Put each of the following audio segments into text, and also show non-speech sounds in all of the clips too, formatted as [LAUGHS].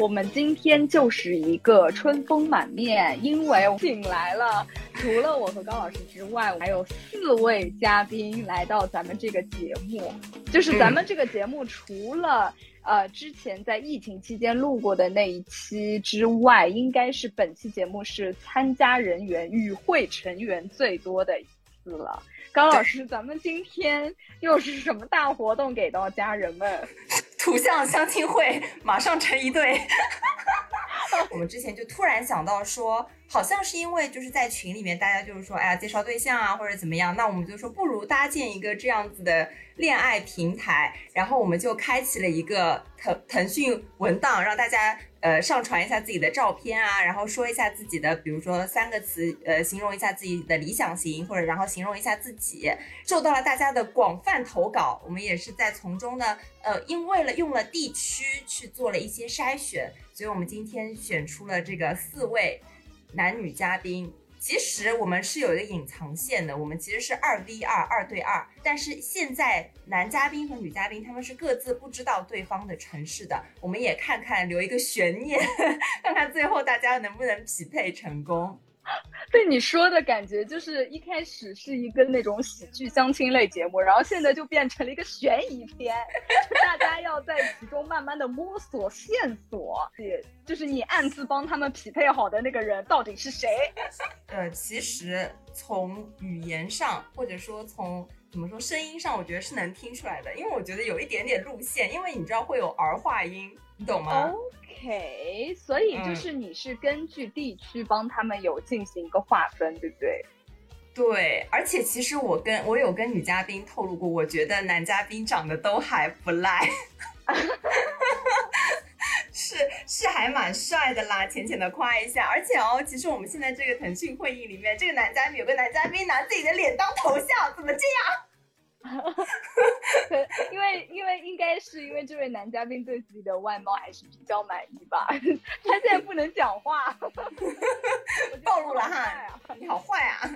我们今天就是一个春风满面，因为请来了。除了我和高老师之外，还有四位嘉宾来到咱们这个节目。就是咱们这个节目，除了呃之前在疫情期间录过的那一期之外，应该是本期节目是参加人员与会成员最多的一次了。高老师，咱们今天又是什么大活动给到家人们？图像相亲会，马上成一对。我们之前就突然想到说。好像是因为就是在群里面，大家就是说，哎呀，介绍对象啊，或者怎么样，那我们就说不如搭建一个这样子的恋爱平台，然后我们就开启了一个腾腾讯文档，让大家呃上传一下自己的照片啊，然后说一下自己的，比如说三个词，呃，形容一下自己的理想型，或者然后形容一下自己，受到了大家的广泛投稿，我们也是在从中呢，呃，因为了用了地区去做了一些筛选，所以我们今天选出了这个四位。男女嘉宾，其实我们是有一个隐藏线的，我们其实是二 v 二，二对二。但是现在男嘉宾和女嘉宾他们是各自不知道对方的城市的，我们也看看留一个悬念，[LAUGHS] 看看最后大家能不能匹配成功。[LAUGHS] 被你说的感觉就是一开始是一个那种喜剧相亲类节目，然后现在就变成了一个悬疑片，大家要在其中慢慢的摸索线索，也就是你暗自帮他们匹配好的那个人到底是谁？[LAUGHS] 呃，其实从语言上或者说从怎么说声音上，我觉得是能听出来的，因为我觉得有一点点路线，因为你知道会有儿化音，你懂吗？OK，所以就是你是根据地区帮他们有进行一个划分，对不对？对，而且其实我跟我有跟女嘉宾透露过，我觉得男嘉宾长得都还不赖，[LAUGHS] 是是还蛮帅的啦，浅浅的夸一下。而且哦，其实我们现在这个腾讯会议里面，这个男嘉宾有个男嘉宾拿自己的脸当头像，怎么这样？[LAUGHS] 因为因为应该是因为这位男嘉宾对自己的外貌还是比较满意吧，他现在不能讲话，[LAUGHS] 暴露了哈，你好坏啊！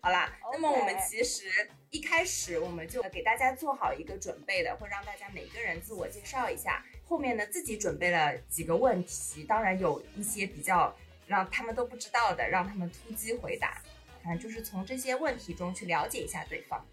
好啦，那么我们其实一开始我们就给大家做好一个准备的，会让大家每个人自我介绍一下，后面呢自己准备了几个问题，当然有一些比较让他们都不知道的，让他们突击回答，反正就是从这些问题中去了解一下对方。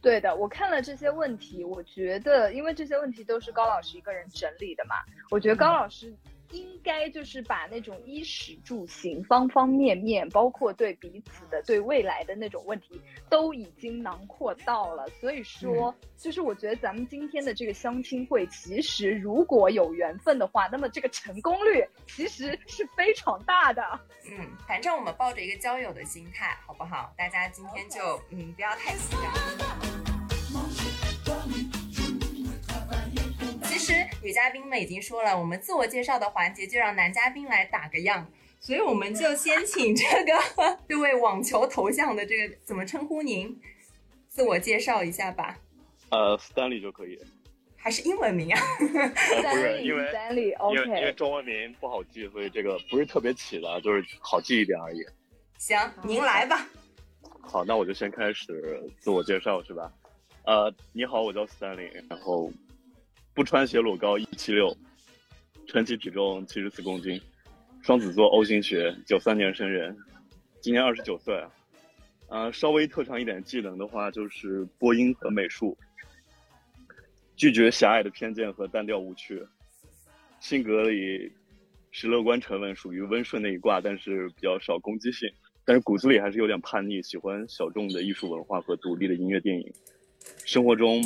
对的，我看了这些问题，我觉得，因为这些问题都是高老师一个人整理的嘛，我觉得高老师。应该就是把那种衣食住行方方面面，包括对彼此的、对未来的那种问题，都已经囊括到了。所以说，就是我觉得咱们今天的这个相亲会，其实如果有缘分的话，那么这个成功率其实是非常大的。嗯，反正我们抱着一个交友的心态，好不好？大家今天就嗯，不要太期待。实女嘉宾们已经说了，我们自我介绍的环节就让男嘉宾来打个样，所以我们就先请这个这位网球头像的这个怎么称呼您？自我介绍一下吧。呃，Stanley 就可以。还是英文名啊？不是，因为 Stanley，OK。因为因为中文名不好记，所以这个不是特别起的，就是好记一点而已。行，您来吧。好，那我就先开始自我介绍，是吧？呃，你好，我叫 Stanley，然后。不穿鞋裸高一七六，称体体重七十四公斤，双子座 O 型血，九三年生人，今年二十九岁。呃，稍微特长一点技能的话，就是播音和美术。拒绝狭隘的偏见和单调无趣。性格里是乐观沉稳，属于温顺那一挂，但是比较少攻击性。但是骨子里还是有点叛逆，喜欢小众的艺术文化和独立的音乐电影。生活中。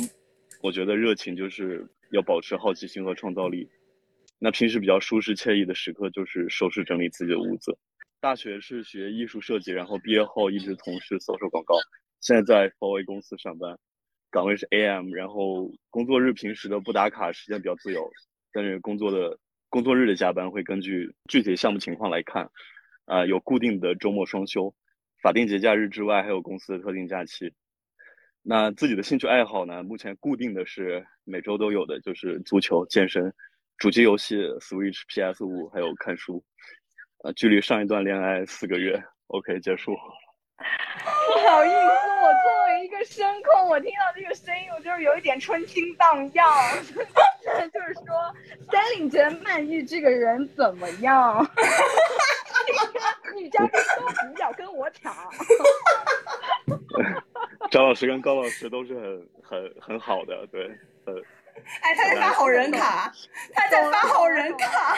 我觉得热情就是要保持好奇心和创造力。那平时比较舒适惬意的时刻就是收拾整理自己的屋子。大学是学艺术设计，然后毕业后一直从事销售广告，现在在 f a 公司上班，岗位是 AM，然后工作日平时的不打卡时间比较自由，但是工作的工作日的加班会根据具体项目情况来看，啊，有固定的周末双休，法定节假日之外还有公司的特定假期。那自己的兴趣爱好呢？目前固定的是每周都有的，就是足球、健身。主机游戏 Switch、PS 五，还有看书，呃，距离上一段恋爱四个月，OK，结束。[LAUGHS] 不好意思，我作为一个声控，我听到这个声音，我就是有一点春心荡漾。[LAUGHS] 就是说，三岭觉得曼玉这个人怎么样？女嘉宾都不要跟我抢。[LAUGHS] 张老师跟高老师都是很很很好的，对，呃。哎，他在发好人卡，他在发好人卡。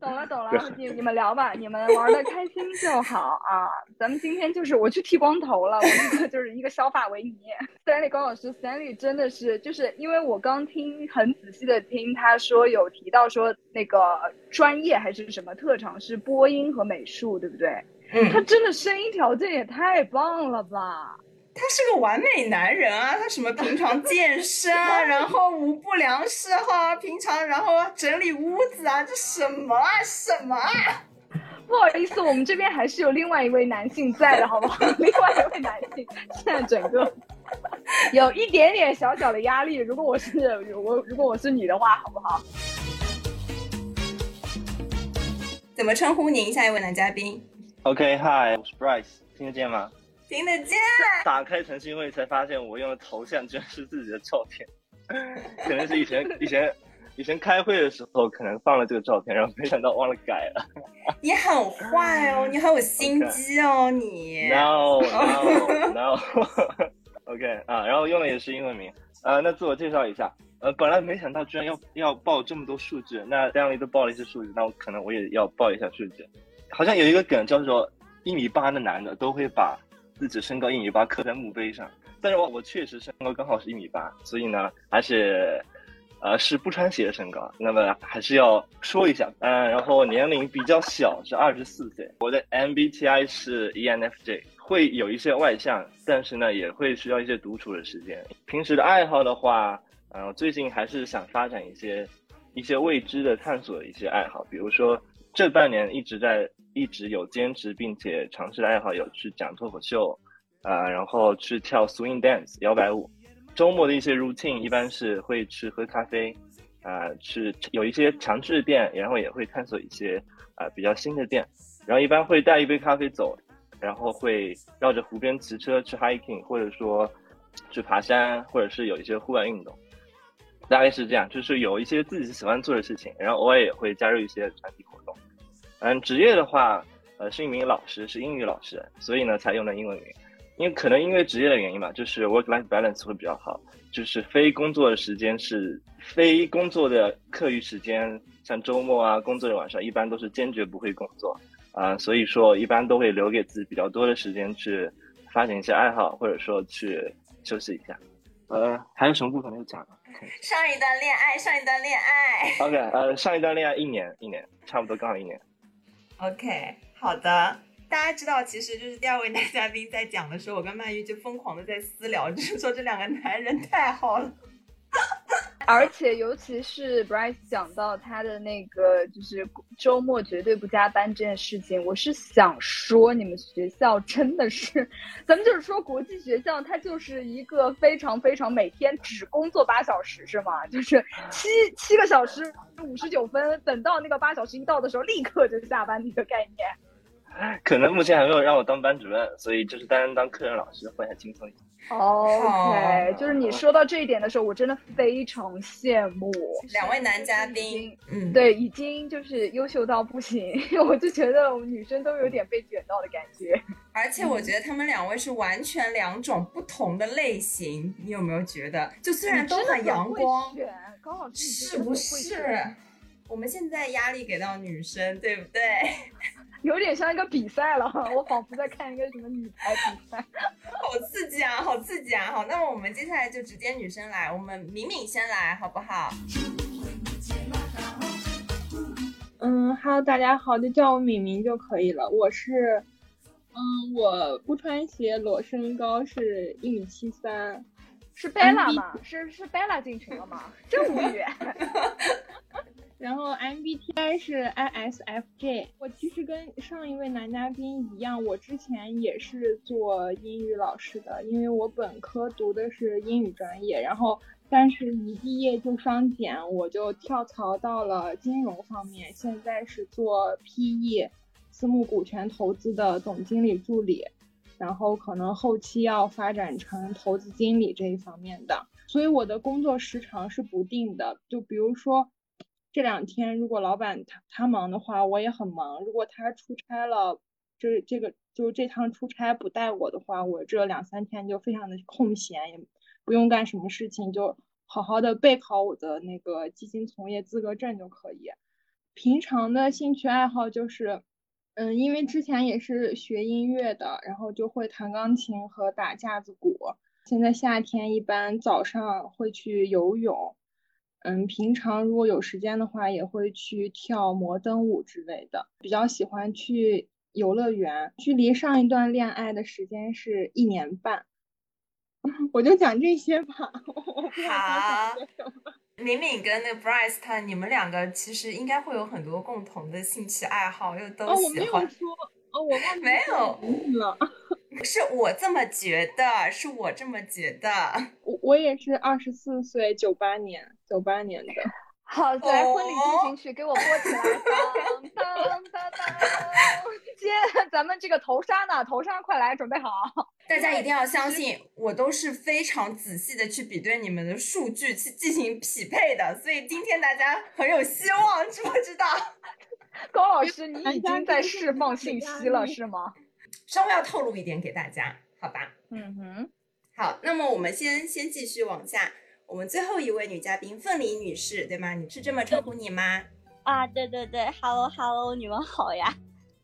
懂了懂了，你你们聊吧，你们玩的开心就好啊。咱们今天就是我去剃光头了，我立刻 [LAUGHS] 就是一个小发维尼。Stanley 高老师，Stanley 真的是就是因为我刚听很仔细的听他说有提到说那个专业还是什么特长是播音和美术，对不对？嗯，他真的声音条件也太棒了吧！他是个完美男人啊！他什么平常健身，[LAUGHS] 然后无不良嗜好，平常然后整理屋子啊，这什么啊什么啊？不好意思，我们这边还是有另外一位男性在的，好不好？另外一位男性现在整个 [LAUGHS] 有一点点小小的压力。如果我是我，如果我是你的话，好不好？怎么称呼您？下一位男嘉宾？OK，Hi，我是 Bryce，听得见吗？听得见。打开腾讯会才发现，我用的头像居然是自己的照片，可能是以前以前以前开会的时候可能放了这个照片，然后没想到忘了改了。[LAUGHS] 你很坏哦，你很有心机哦，你。No [LAUGHS] no no。[LAUGHS] OK 啊，然后用的也是英文名。呃，那自我介绍一下。呃，本来没想到居然要要报这么多数据，那这样都报了一些数据，那我可能我也要报一下数据。好像有一个梗叫做一米八的男的都会把。自己身高一米八刻在墓碑上，但是我我确实身高刚好是一米八，所以呢，而且，呃，是不穿鞋的身高。那么还是要说一下，嗯，然后年龄比较小，是二十四岁。我的 MBTI 是 ENFJ，会有一些外向，但是呢，也会需要一些独处的时间。平时的爱好的话，嗯，最近还是想发展一些一些未知的探索的一些爱好，比如说这半年一直在。一直有坚持并且尝试的爱好有去讲脱口秀，啊，然后去跳 swing dance 摇摆舞。周末的一些 routine 一般是会去喝咖啡，啊，去有一些常去的店，然后也会探索一些啊比较新的店。然后一般会带一杯咖啡走，然后会绕着湖边骑车去 hiking，或者说去爬山，或者是有一些户外运动。大概是这样，就是有一些自己喜欢做的事情，然后偶尔也会加入一些团体活动。嗯，职业的话，呃，是一名老师，是英语老师，所以呢才用的英文名。因为可能因为职业的原因吧，就是 work-life balance 会比较好，就是非工作的时间是非工作的课余时间，像周末啊、工作的晚上，一般都是坚决不会工作啊，所以说一般都会留给自己比较多的时间去发展一些爱好，或者说去休息一下。呃，还有什么部分没有讲？上一段恋爱，上一段恋爱。OK，呃，上一段恋爱一年，一年，差不多刚好一年。OK，好的。大家知道，其实就是第二位男嘉宾在讲的时候，我跟曼玉就疯狂的在私聊，就是说这两个男人太好了。[LAUGHS] 而且，尤其是 Bryce 讲到他的那个，就是周末绝对不加班这件事情，我是想说，你们学校真的是，[LAUGHS] 咱们就是说国际学校，它就是一个非常非常每天只工作八小时，是吗？就是七七个小时五十九分，等到那个八小时一到的时候，立刻就下班的一个概念。[LAUGHS] 可能目前还没有让我当班主任，所以就是担任当课任老师会很轻松一些。OK，就是你说到这一点的时候，我真的非常羡慕两位男嘉宾。嗯，对，已经就是优秀到不行，[LAUGHS] 我就觉得我们女生都有点被卷到的感觉。而且我觉得他们两位是完全两种不同的类型，你有没有觉得？就虽然都很阳光，是不是？我们现在压力给到女生，对不对？有点像一个比赛了，我仿佛在看一个什么女排比赛，[LAUGHS] 好刺激啊，好刺激啊！好，那么我们接下来就直接女生来，我们敏敏先来，好不好？嗯，Hello，大家好，就叫我敏敏就可以了。我是，嗯，我不穿鞋，裸身高是一米七三。是 Bella 吗？是是 Bella 进群了吗？真无语。[LAUGHS] 然后 MBTI 是 ISFJ。我其实跟上一位男嘉宾一样，我之前也是做英语老师的，因为我本科读的是英语专业，然后但是一毕业就双减，我就跳槽到了金融方面，现在是做 PE 私募股权投资的总经理助理。然后可能后期要发展成投资经理这一方面的，所以我的工作时长是不定的。就比如说这两天，如果老板他他忙的话，我也很忙；如果他出差了，这这个就这趟出差不带我的话，我这两三天就非常的空闲，也不用干什么事情，就好好的备考我的那个基金从业资格证就可以。平常的兴趣爱好就是。嗯，因为之前也是学音乐的，然后就会弹钢琴和打架子鼓。现在夏天一般早上会去游泳，嗯，平常如果有时间的话，也会去跳摩登舞之类的。比较喜欢去游乐园。距离上一段恋爱的时间是一年半，[LAUGHS] 我就讲这些吧。好。敏敏跟那个 Bryce，他你们两个其实应该会有很多共同的兴趣爱好，又都喜欢。哦，我没有说，哦，我没有了。[LAUGHS] 是我这么觉得，是我这么觉得。我我也是二十四岁，九八年，九八年的。[LAUGHS] 好，来婚礼进行曲给我播起来，[LAUGHS] 当当当当。接咱们这个头纱呢，头纱快来，准备好。大家一定要相信，我都是非常仔细的去比对你们的数据，去进行匹配的。所以今天大家很有希望，知不知道？[LAUGHS] 高老师，你已经在释放信息了，是吗？稍微要透露一点给大家，好吧？嗯哼。好，那么我们先先继续往下。我们最后一位女嘉宾凤梨女士，对吗？你是这么称呼你吗？啊，对对对，Hello Hello，你们好呀，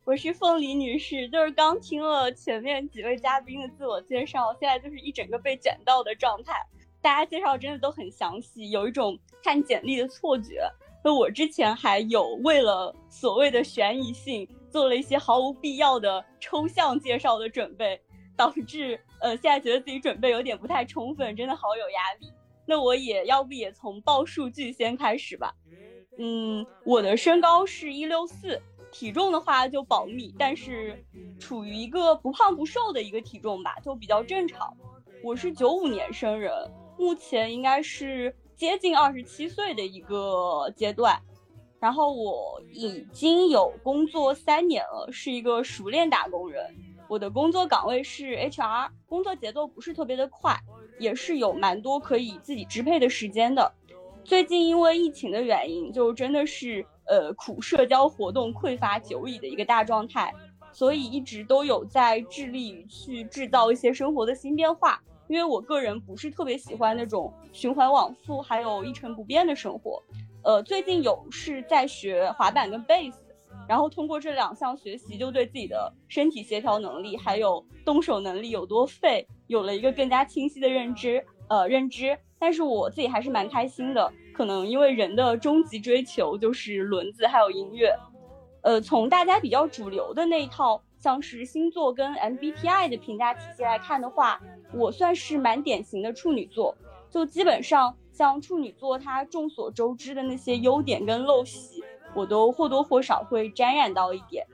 我是凤梨女士。就是刚听了前面几位嘉宾的自我介绍，现在就是一整个被卷到的状态。大家介绍真的都很详细，有一种看简历的错觉。那我之前还有为了所谓的悬疑性，做了一些毫无必要的抽象介绍的准备，导致呃现在觉得自己准备有点不太充分，真的好有压力。那我也要不也从报数据先开始吧。嗯，我的身高是一六四，体重的话就保密，但是处于一个不胖不瘦的一个体重吧，就比较正常。我是九五年生人，目前应该是接近二十七岁的一个阶段。然后我已经有工作三年了，是一个熟练打工人。我的工作岗位是 HR，工作节奏不是特别的快。也是有蛮多可以自己支配的时间的。最近因为疫情的原因，就真的是呃苦社交活动匮乏久矣的一个大状态，所以一直都有在致力于去制造一些生活的新变化。因为我个人不是特别喜欢那种循环往复还有一成不变的生活。呃，最近有是在学滑板跟贝斯，然后通过这两项学习，就对自己的身体协调能力还有动手能力有多废。有了一个更加清晰的认知，呃，认知，但是我自己还是蛮开心的。可能因为人的终极追求就是轮子还有音乐，呃，从大家比较主流的那一套，像是星座跟 MBTI 的评价体系来看的话，我算是蛮典型的处女座。就基本上像处女座，它众所周知的那些优点跟陋习，我都或多或少会沾染到一点。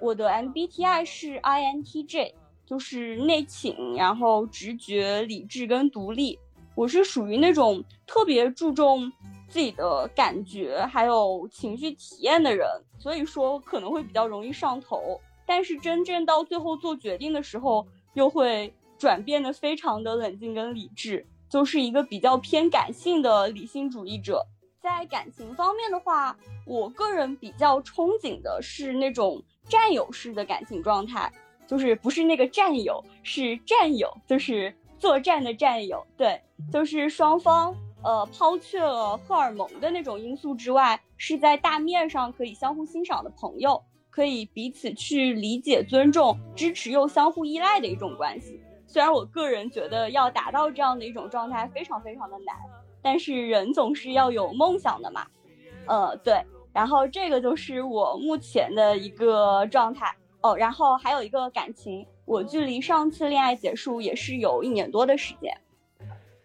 我的 MBTI 是 INTJ。就是内倾，然后直觉、理智跟独立。我是属于那种特别注重自己的感觉还有情绪体验的人，所以说可能会比较容易上头。但是真正到最后做决定的时候，又会转变的非常的冷静跟理智，就是一个比较偏感性的理性主义者。在感情方面的话，我个人比较憧憬的是那种占有式的感情状态。就是不是那个战友，是战友，就是作战的战友。对，就是双方呃抛却了荷尔蒙的那种因素之外，是在大面上可以相互欣赏的朋友。可以彼此去理解、尊重、支持又相互依赖的一种关系。虽然我个人觉得要达到这样的一种状态非常非常的难，但是人总是要有梦想的嘛。呃，对。然后这个就是我目前的一个状态哦。然后还有一个感情，我距离上次恋爱结束也是有一年多的时间。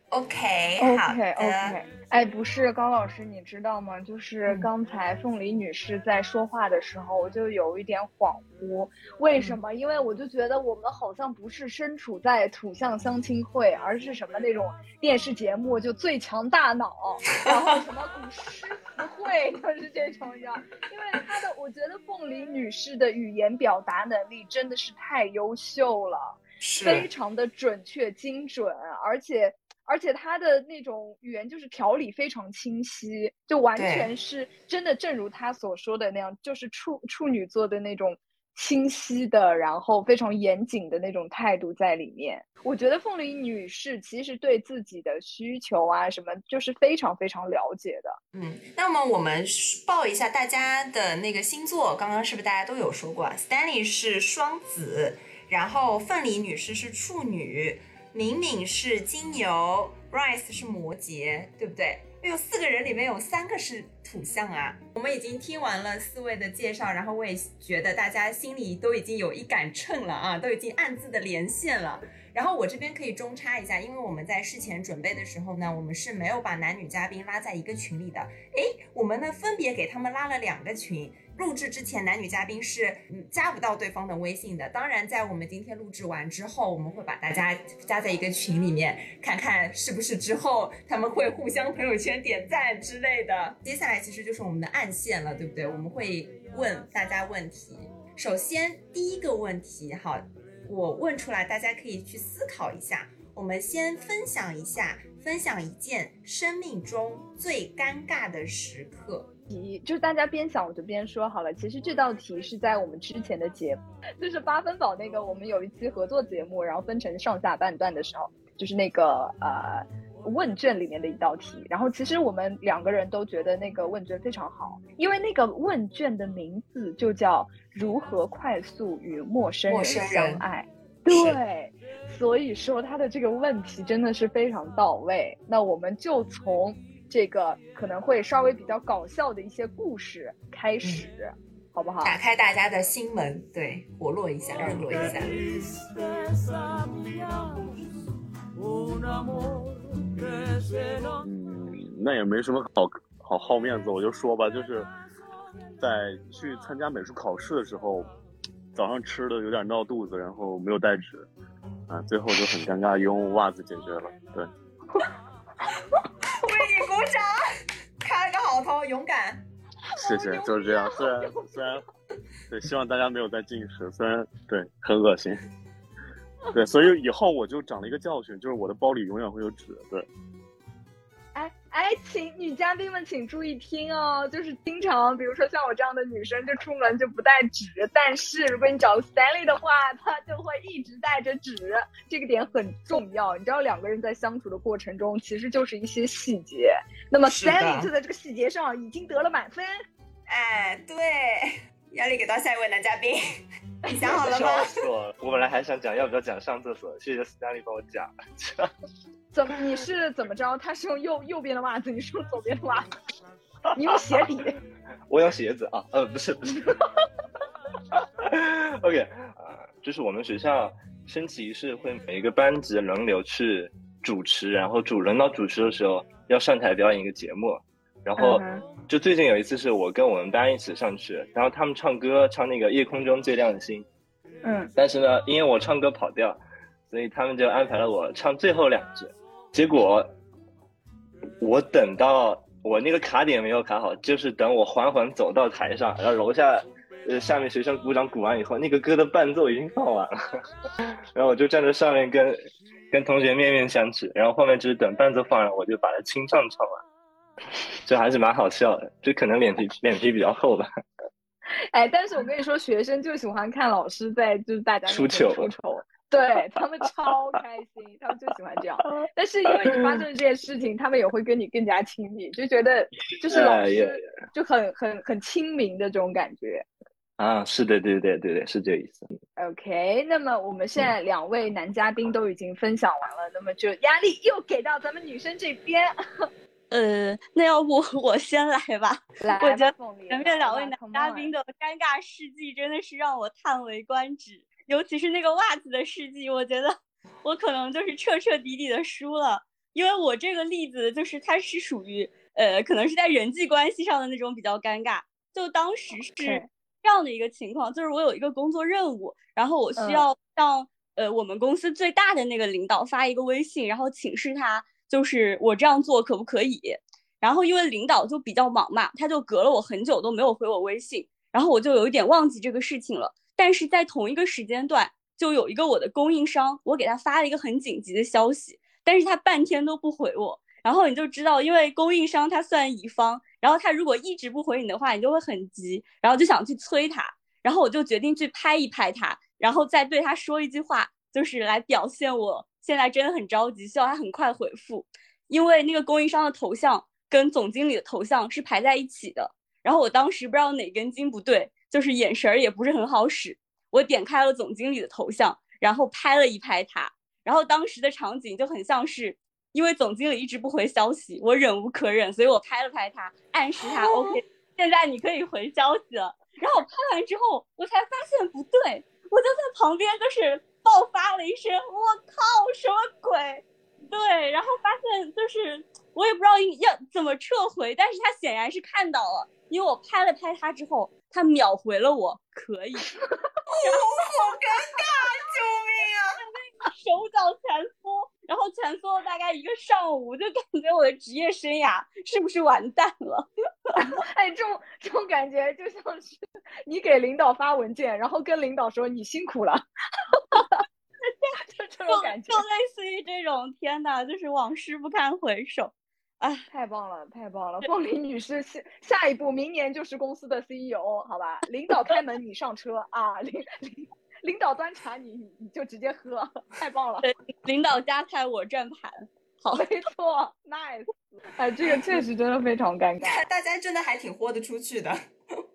OK，OK，OK。哎，不是高老师，你知道吗？就是刚才凤梨女士在说话的时候，我就有一点恍惚。为什么？因为我就觉得我们好像不是身处在土象相亲会，而是什么那种电视节目，就最强大脑，然后什么古诗词会，[LAUGHS] 就是这种样。因为她的，我觉得凤梨女士的语言表达能力真的是太优秀了，非常的准确精准，而且。而且他的那种语言就是条理非常清晰，就完全是真的，正如他所说的那样，就是处处女座的那种清晰的，然后非常严谨的那种态度在里面。我觉得凤梨女士其实对自己的需求啊什么，就是非常非常了解的。嗯，那么我们报一下大家的那个星座，刚刚是不是大家都有说过？Stanley 是双子，然后凤梨女士是处女。敏敏是金牛，Rice 是摩羯，对不对？有四个人里面有三个是土象啊。我们已经听完了四位的介绍，然后我也觉得大家心里都已经有一杆秤了啊，都已经暗自的连线了。然后我这边可以中插一下，因为我们在事前准备的时候呢，我们是没有把男女嘉宾拉在一个群里的。诶，我们呢分别给他们拉了两个群。录制之前，男女嘉宾是加不到对方的微信的。当然，在我们今天录制完之后，我们会把大家加在一个群里面，看看是不是之后他们会互相朋友圈点赞之类的。接下来其实就是我们的暗线了，对不对？我们会问大家问题。首先第一个问题，好，我问出来，大家可以去思考一下。我们先分享一下，分享一件生命中最尴尬的时刻。题就是大家边想我就边说好了。其实这道题是在我们之前的节目，[LAUGHS] 就是八分饱那个，我们有一期合作节目，然后分成上下半段的时候，就是那个呃问卷里面的一道题。然后其实我们两个人都觉得那个问卷非常好，因为那个问卷的名字就叫如何快速与陌生人相爱。对，所以说他的这个问题真的是非常到位。那我们就从。这个可能会稍微比较搞笑的一些故事开始，好不好？打开大家的心门，对，活络一下，热络一下。嗯，那也没什么好好好面子，我就说吧，就是在去参加美术考试的时候，早上吃的有点闹肚子，然后没有带纸，啊，最后就很尴尬，用袜子解决了，对。[LAUGHS] 鼓掌，开了个好头，勇敢。谢谢，就是这样。虽然虽然，对，[LAUGHS] 希望大家没有在进食。虽然对，很恶心。对，所以以后我就长了一个教训，就是我的包里永远会有纸。对。哎，请女嘉宾们请注意听哦，就是经常，比如说像我这样的女生，就出门就不带纸，但是如果你找 Stanley 的话，他就会一直带着纸，这个点很重要。你知道，两个人在相处的过程中，其实就是一些细节。那么 Stanley 就在这个细节上已经得了满分。哎，对，压力给到下一位男嘉宾，[LAUGHS] 你想好了吗？我我本来还想讲要不要讲上厕所，谢谢 Stanley 帮我讲。怎么？你是怎么着？他是用右右边的袜子，你是用左边的袜子？你用鞋底？[LAUGHS] 我用鞋子啊，[LAUGHS] 呃，不是不是。OK，啊，就是我们学校升旗仪式会每一个班级轮流去主持，然后主轮到主持的时候要上台表演一个节目，然后就最近有一次是我跟我们班一起上去，然后他们唱歌唱那个夜空中最亮的星，嗯，但是呢，因为我唱歌跑调，所以他们就安排了我唱最后两句。结果，我等到我那个卡点没有卡好，就是等我缓缓走到台上，然后楼下，呃，下面学生鼓掌鼓完以后，那个歌的伴奏已经放完了，[LAUGHS] 然后我就站在上面跟跟同学面面相觑，然后后面就是等伴奏放完，我就把它清唱唱完，这还是蛮好笑的，就可能脸皮脸皮比较厚吧。[LAUGHS] 哎，但是我跟你说，学生就喜欢看老师在就是大家出糗出丑。对他们超开心，他们就喜欢这样。[LAUGHS] 但是因为你发生这件事情，他们也会跟你更加亲密，就觉得就是老师就很很很亲民的这种感觉。啊，是的，对对对对，是这个意思。OK，那么我们现在两位男嘉宾都已经分享完了，那么就压力又给到咱们女生这边。呃，那要不 [LAUGHS] 我先来吧。[LAUGHS] 来吧，我觉得前面两位男嘉宾的尴尬事迹真的是让我叹为观止，尤其是那个袜子的事迹，我觉得我可能就是彻彻底底的输了，因为我这个例子就是它是属于呃，可能是在人际关系上的那种比较尴尬。就当时是这样的一个情况，就是我有一个工作任务，然后我需嗯要向、呃我们公司最大的那个领导发一个微信，然后请示他就是我这样做可不可以。然后因为领导就比较忙嘛，他就隔了我很久都没有回我微信，然后我就有一点忘记这个事情了。但是在同一个时间段，就有一个我的供应商，我给他发了一个很紧急的消息，但是他半天都不回我。然后你就知道，因为供应商他算乙方，然后他如果一直不回你的话，你就会很急，然后就想去催他。然后我就决定去拍一拍他，然后再对他说一句话，就是来表现我现在真的很着急，需要他很快回复。因为那个供应商的头像跟总经理的头像是排在一起的，然后我当时不知道哪根筋不对，就是眼神儿也不是很好使。我点开了总经理的头像，然后拍了一拍他，然后当时的场景就很像是，因为总经理一直不回消息，我忍无可忍，所以我拍了拍他，暗示他、OK，现在你可以回消息了。然后我拍完之后，我才发现不对，我就在旁边就是爆发了一声：“我靠，什么鬼？”对，然后发现就是我也不知道要怎么撤回，但是他显然是看到了，因为我拍了拍他之后，他秒回了我可以，[LAUGHS] 好尴尬，救命啊！手脚蜷缩，然后蜷缩了大概一个上午，就感觉我的职业生涯是不是完蛋了？[LAUGHS] 哎，这种这种感觉就像是你给领导发文件，然后跟领导说你辛苦了，就 [LAUGHS] [LAUGHS] 这种就感觉就。类似于这种，天呐，就是往事不堪回首。哎，太棒了，太棒了！凤梨女士下下一步，明年就是公司的 CEO，好吧？领导开门，你上车啊！领领领导端茶，你你你就直接喝，太棒了！领导夹菜我转盘，好，没 [LAUGHS] 错，nice。哎，这个确实真的非常尴尬。大家真的还挺豁得出去的，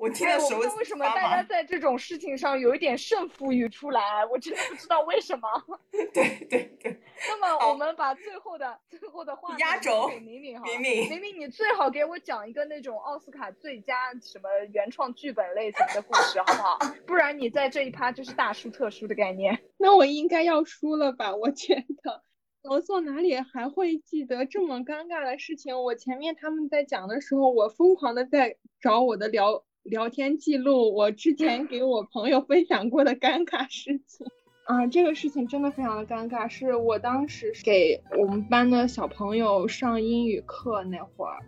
我听哎，我得手不知道为什么大家。在这种事情上有一点胜负欲出来，我真的不知道为什么。[LAUGHS] 对对对，那么我们把最后的最后的话压轴给明明哈，明明明明你最好给我讲一个那种奥斯卡最佳什么原创剧本类型的故事，好不好？不然你在这一趴就是大输特输的概念。那我应该要输了吧？我觉得，我坐哪里还会记得这么尴尬的事情？我前面他们在讲的时候，我疯狂的在找我的聊聊天记录，我之前给我朋友分享过的尴尬事情。[LAUGHS] 啊，这个事情真的非常的尴尬，是我当时给我们班的小朋友上英语课那会儿，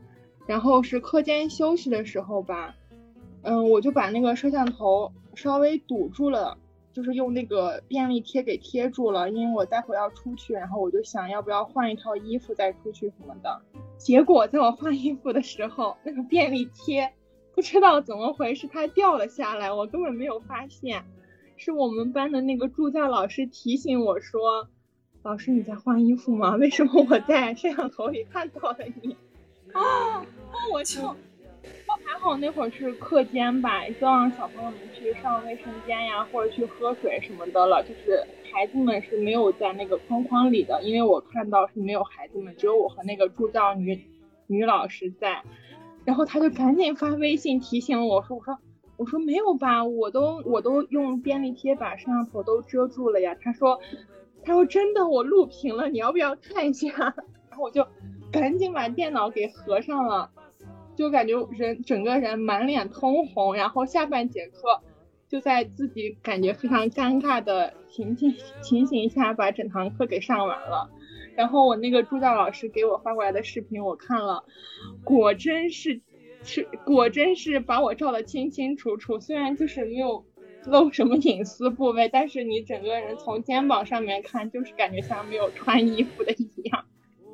然后是课间休息的时候吧，嗯，我就把那个摄像头稍微堵住了，就是用那个便利贴给贴住了，因为我待会要出去，然后我就想要不要换一套衣服再出去什么的。结果在我换衣服的时候，那个便利贴不知道怎么回事，它掉了下来，我根本没有发现。是我们班的那个助教老师提醒我说：“老师你在换衣服吗？为什么我在摄像头里看到了你？”啊，那我就。那还好那会儿是课间吧，就让小朋友们去上卫生间呀，或者去喝水什么的了。就是孩子们是没有在那个框框里的，因为我看到是没有孩子们，只有我和那个助教女女老师在。然后他就赶紧发微信提醒我说：“我说我说没有吧，我都我都用便利贴把摄像头都遮住了呀。”他说：“他说真的，我录屏了，你要不要看一下？” [LAUGHS] 然后我就赶紧把电脑给合上了。就感觉人整个人满脸通红，然后下半节课就在自己感觉非常尴尬的情境情形下把整堂课给上完了。然后我那个助教老师给我发过来的视频我看了，果真是是果真是把我照的清清楚楚，虽然就是没有露什么隐私部位，但是你整个人从肩膀上面看，就是感觉像没有穿衣服的一样。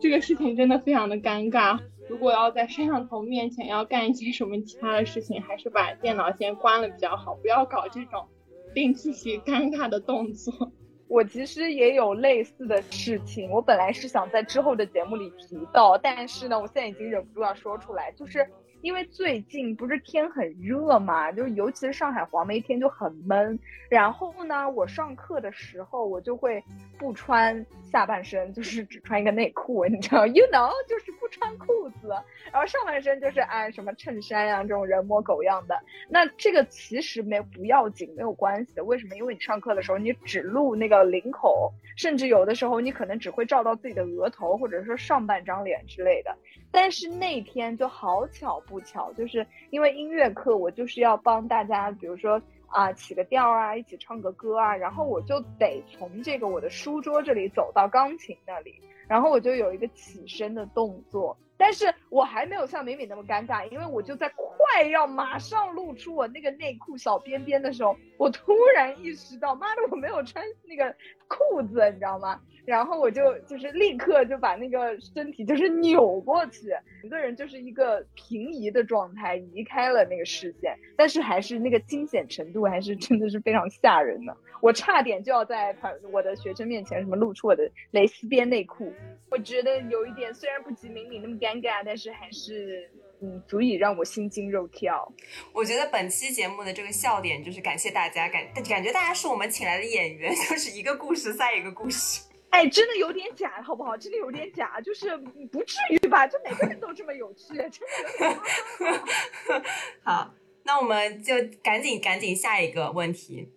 这个事情真的非常的尴尬。如果要在摄像头面前要干一些什么其他的事情，还是把电脑先关了比较好，不要搞这种令自己尴尬的动作。我其实也有类似的事情，我本来是想在之后的节目里提到，但是呢，我现在已经忍不住要说出来，就是因为最近不是天很热嘛，就是尤其是上海黄梅天就很闷。然后呢，我上课的时候我就会不穿下半身，就是只穿一个内裤，你知道，you know，就是不穿裤子，然后上半身就是哎什么衬衫呀这种人模狗样的。那这个其实没不要紧，没有关系的。为什么？因为你上课的时候你只露那个领口，甚至有的时候你可能只会照到自己的额头，或者说上半张脸之类的。但是那天就好巧不巧，就是因为音乐课，我就是要帮大家，比如说啊起个调啊，一起唱个歌啊，然后我就得从这个我的书桌这里走到钢琴那里，然后我就有一个起身的动作，但是我还没有像美美那么尴尬，因为我就在快要马上露出我那个内裤小边边的时候，我突然意识到，妈的，我没有穿那个裤子，你知道吗？然后我就就是立刻就把那个身体就是扭过去，整个人就是一个平移的状态，移开了那个视线，但是还是那个惊险程度还是真的是非常吓人的，我差点就要在我的学生面前什么露出我的蕾丝边内裤，我觉得有一点虽然不及敏敏那么尴尬，但是还是嗯足以让我心惊肉跳。我觉得本期节目的这个笑点就是感谢大家，感感觉大家是我们请来的演员，[LAUGHS] 就是一个故事赛一个故事。哎，真的有点假，好不好？真的有点假，就是不至于吧？就每个人都这么有趣，真的。[LAUGHS] 好，那我们就赶紧赶紧下一个问题。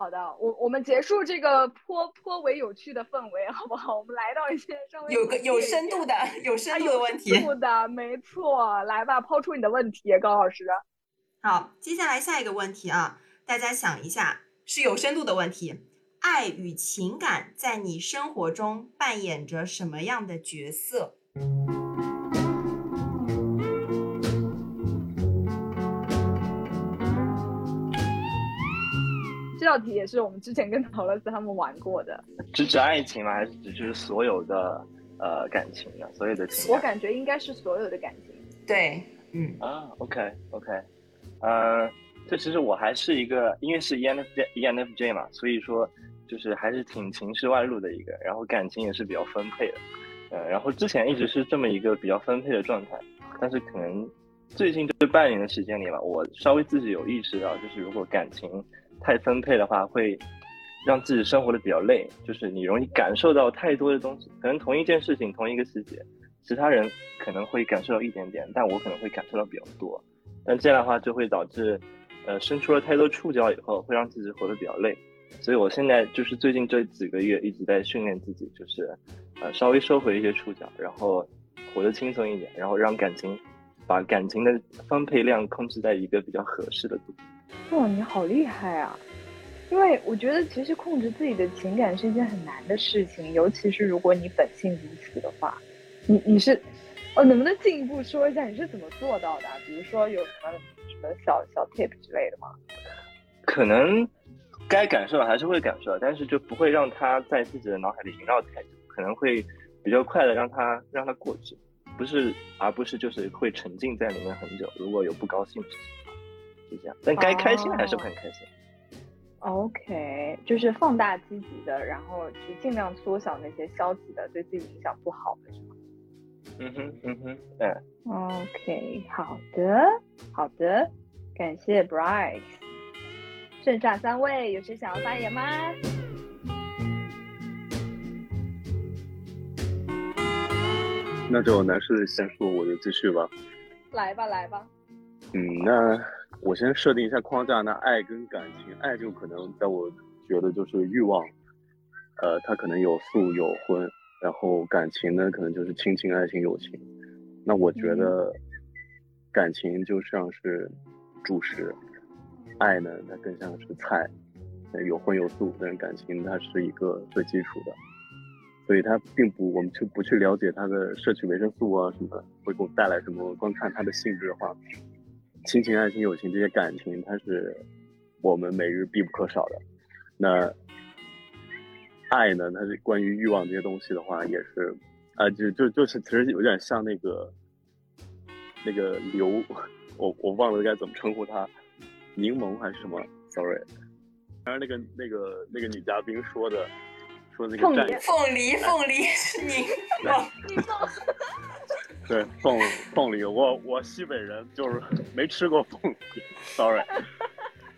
好的，我我们结束这个颇颇为有趣的氛围，好不好？我们来到一些稍微有个有深度的、有深度的问题。有深度的，没错。来吧，抛出你的问题，高老师。好，接下来下一个问题啊，大家想一下，是有深度的问题。爱与情感在你生活中扮演着什么样的角色？道题也是我们之前跟陶乐斯他们玩过的。只指爱情吗？还是指就是所有的呃感情呢？所有的情？我感觉应该是所有的感情。对，嗯啊，OK OK，呃，这其实我还是一个，因为是 ENFJ ENFJ 嘛，所以说。就是还是挺情绪外露的一个，然后感情也是比较分配的，呃，然后之前一直是这么一个比较分配的状态，但是可能最近这半年的时间里吧，我稍微自己有意识到，就是如果感情太分配的话，会让自己生活的比较累，就是你容易感受到太多的东西，可能同一件事情、同一个细节，其他人可能会感受到一点点，但我可能会感受到比较多，但这样的话就会导致，呃，生出了太多触角以后，会让自己活得比较累。所以，我现在就是最近这几个月一直在训练自己，就是，呃，稍微收回一些触角，然后活得轻松一点，然后让感情，把感情的分配量控制在一个比较合适的度。哇，你好厉害啊！因为我觉得其实控制自己的情感是一件很难的事情，尤其是如果你本性如此的话。你你是，哦，能不能进一步说一下你是怎么做到的？比如说有什么什么小小 tip 之类的吗？可能。该感受还是会感受，但是就不会让他在自己的脑海里萦绕太久，可能会比较快的让他让他过去，不是，而不是就是会沉浸在里面很久。如果有不高兴的事情，是这样。但该开心还是很开心。OK，就是放大积极的，然后去尽量缩小那些消极的，对自己影响不好的，是吗？嗯哼，嗯哼，对。OK，好的，好的，感谢 Bright。剩下三位，有谁想要发言吗？那就男士先说，我就继续吧。来吧，来吧。嗯，那我先设定一下框架。那爱跟感情，爱就可能在我觉得就是欲望，呃，它可能有素有荤，然后感情呢，可能就是亲情、爱情、友情。那我觉得感情就像是主食。爱呢，它更像是菜，有荤有素，但是感情它是一个最基础的，所以它并不，我们就不去了解它的摄取维生素啊什么，会给我带来什么。光看它的性质的话，亲情、爱情、友情这些感情，它是我们每日必不可少的。那爱呢，它是关于欲望这些东西的话，也是，啊，就就就是其实有点像那个那个刘，我我忘了该怎么称呼他。柠檬还是什么？Sorry，刚刚那个那个那个女嘉宾说的，说那个凤梨凤梨是柠檬，[LAUGHS] 对凤凤梨，我我西北人就是 [LAUGHS] 没吃过凤梨，sorry。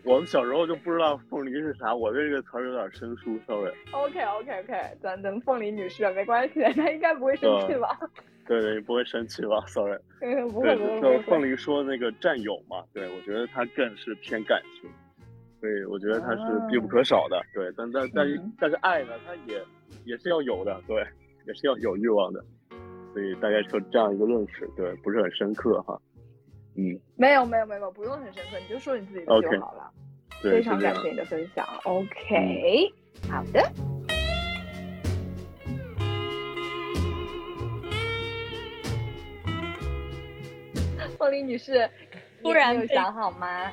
我们小时候就不知道凤梨是啥，我对这个词儿有点生疏，sorry。OK OK OK，咱等凤梨女士没关系，[LAUGHS] 她应该不会生气吧？对对，不会生气吧？sorry。嗯，[LAUGHS] 不会不会。就凤梨说那个战友嘛，对我觉得他更是偏感情，所以我觉得他是必不可少的。对，但但但是但是爱呢，他也也是要有的，对，也是要有欲望的。所以大概就这样一个认识，对，不是很深刻哈。嗯，没有没有没有，不用很深刻，你就说你自己的就好了。非常感谢你的分享。OK，好的。凤梨女士，突然有想好吗？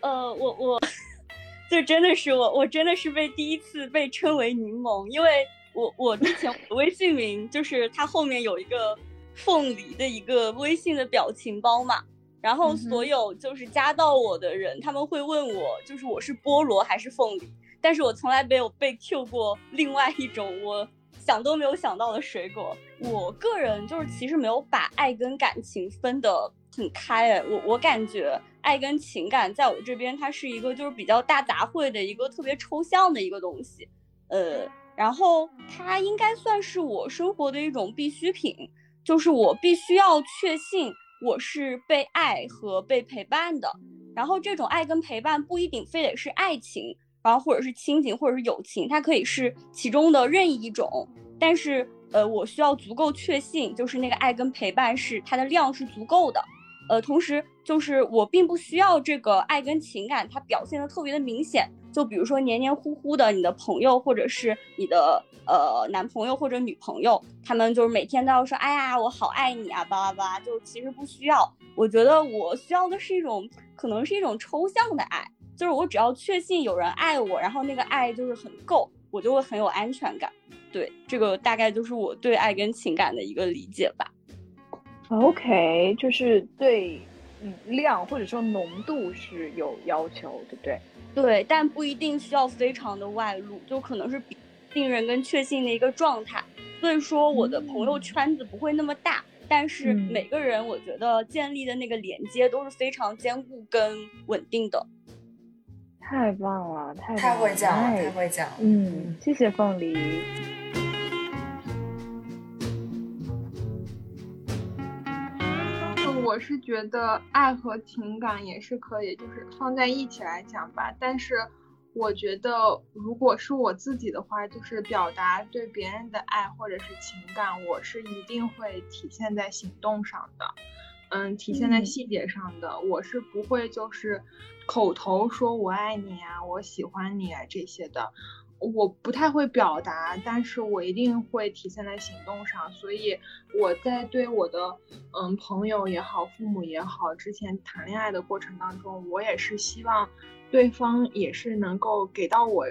呃，我我，[LAUGHS] 就真的是我，我真的是被第一次被称为柠檬，因为我我之前微信名就是它后面有一个凤梨的一个微信的表情包嘛。然后所有就是加到我的人，他们会问我，就是我是菠萝还是凤梨，但是我从来没有被 Q 过另外一种我想都没有想到的水果。我个人就是其实没有把爱跟感情分得很开，哎，我我感觉爱跟情感在我这边它是一个就是比较大杂烩的一个特别抽象的一个东西，呃，然后它应该算是我生活的一种必需品，就是我必须要确信。我是被爱和被陪伴的，然后这种爱跟陪伴不一定非得是爱情，然后或者是亲情或者是友情，它可以是其中的任意一种。但是，呃，我需要足够确信，就是那个爱跟陪伴是它的量是足够的。呃，同时就是我并不需要这个爱跟情感，它表现的特别的明显。就比如说黏黏糊糊的，你的朋友或者是你的呃男朋友或者女朋友，他们就是每天都要说，哎呀，我好爱你啊，巴拉巴拉。就其实不需要，我觉得我需要的是一种，可能是一种抽象的爱，就是我只要确信有人爱我，然后那个爱就是很够，我就会很有安全感。对，这个大概就是我对爱跟情感的一个理解吧。OK，就是对，嗯，量或者说浓度是有要求，对不对？对，但不一定需要非常的外露，就可能是病人跟确信的一个状态。所以说，我的朋友圈子不会那么大，但是每个人我觉得建立的那个连接都是非常坚固跟稳定的。太棒了，太太会讲了，太会讲了。嗯，谢谢凤梨。我是觉得爱和情感也是可以，就是放在一起来讲吧。但是我觉得，如果是我自己的话，就是表达对别人的爱或者是情感，我是一定会体现在行动上的，嗯，体现在细节上的。我是不会就是口头说我爱你啊，我喜欢你啊这些的。我不太会表达，但是我一定会体现在行动上。所以我在对我的嗯朋友也好，父母也好，之前谈恋爱的过程当中，我也是希望对方也是能够给到我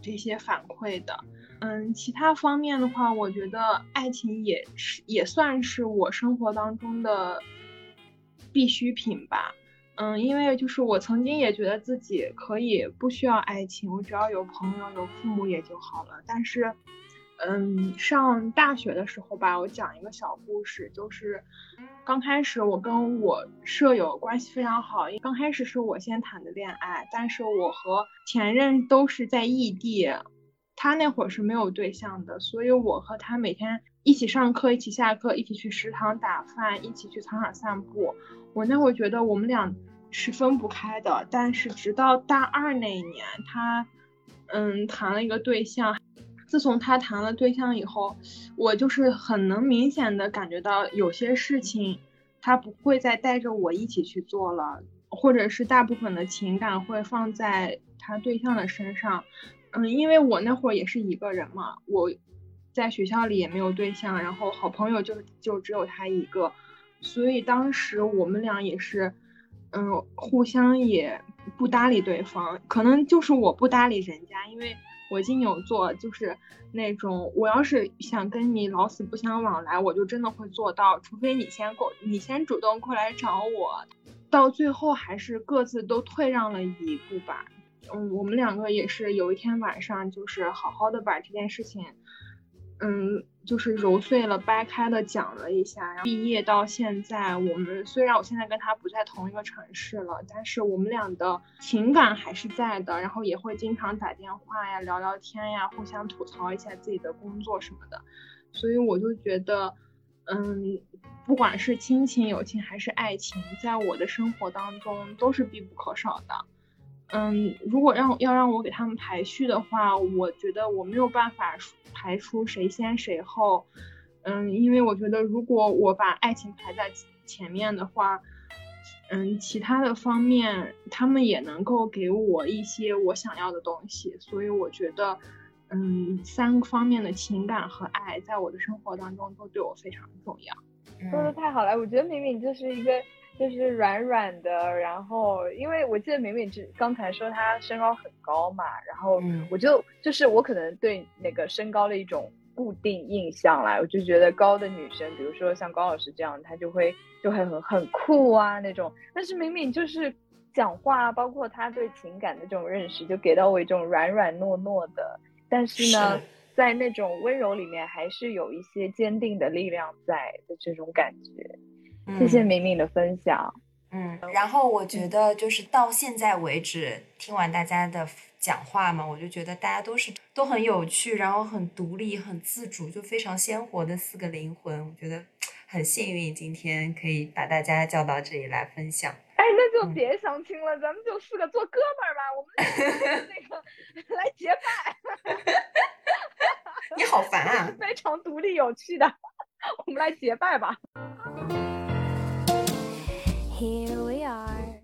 这些反馈的。嗯，其他方面的话，我觉得爱情也是也算是我生活当中的必需品吧。嗯，因为就是我曾经也觉得自己可以不需要爱情，我只要有朋友、有父母也就好了。但是，嗯，上大学的时候吧，我讲一个小故事，就是刚开始我跟我舍友关系非常好，因为刚开始是我先谈的恋爱，但是我和前任都是在异地，他那会儿是没有对象的，所以我和他每天一起上课、一起下课、一起去食堂打饭、一起去操场散步。我那会儿觉得我们俩。是分不开的，但是直到大二那一年，他，嗯，谈了一个对象。自从他谈了对象以后，我就是很能明显的感觉到有些事情，他不会再带着我一起去做了，或者是大部分的情感会放在他对象的身上。嗯，因为我那会儿也是一个人嘛，我在学校里也没有对象，然后好朋友就就只有他一个，所以当时我们俩也是。嗯，互相也不搭理对方，可能就是我不搭理人家，因为我金牛座就是那种，我要是想跟你老死不相往来，我就真的会做到，除非你先过，你先主动过来找我，到最后还是各自都退让了一步吧。嗯，我们两个也是有一天晚上，就是好好的把这件事情，嗯，就是揉碎了掰开的讲了一下。毕业到现在，我们虽然我现在跟他不在同一个城市了，但是我们俩的情感还是在的。然后也会经常打电话呀、聊聊天呀，互相吐槽一下自己的工作什么的。所以我就觉得，嗯，不管是亲情、友情还是爱情，在我的生活当中都是必不可少的。嗯，如果让要让我给他们排序的话，我觉得我没有办法排出谁先谁后。嗯，因为我觉得如果我把爱情排在前面的话，嗯，其他的方面他们也能够给我一些我想要的东西。所以我觉得，嗯，三个方面的情感和爱，在我的生活当中都对我非常重要。说的太好了，我觉得明明就是一个。就是软软的，然后因为我记得敏敏之刚才说她身高很高嘛，然后我就就是我可能对那个身高的一种固定印象啦，我就觉得高的女生，比如说像高老师这样，她就会就会很很酷啊那种。但是敏敏就是讲话，包括她对情感的这种认识，就给到我一种软软糯糯的，但是呢，在那种温柔里面，还是有一些坚定的力量在的这种感觉。谢谢明明的分享。嗯，然后我觉得就是到现在为止，听完大家的讲话嘛，我就觉得大家都是都很有趣，然后很独立、很自主，就非常鲜活的四个灵魂。我觉得很幸运，今天可以把大家叫到这里来分享。哎，那就别相亲了，咱们就四个做哥们儿吧。我们 [LAUGHS] 那个 [LAUGHS] 来结拜。[LAUGHS] 你好烦啊！非常独立有趣的，我们来结拜吧。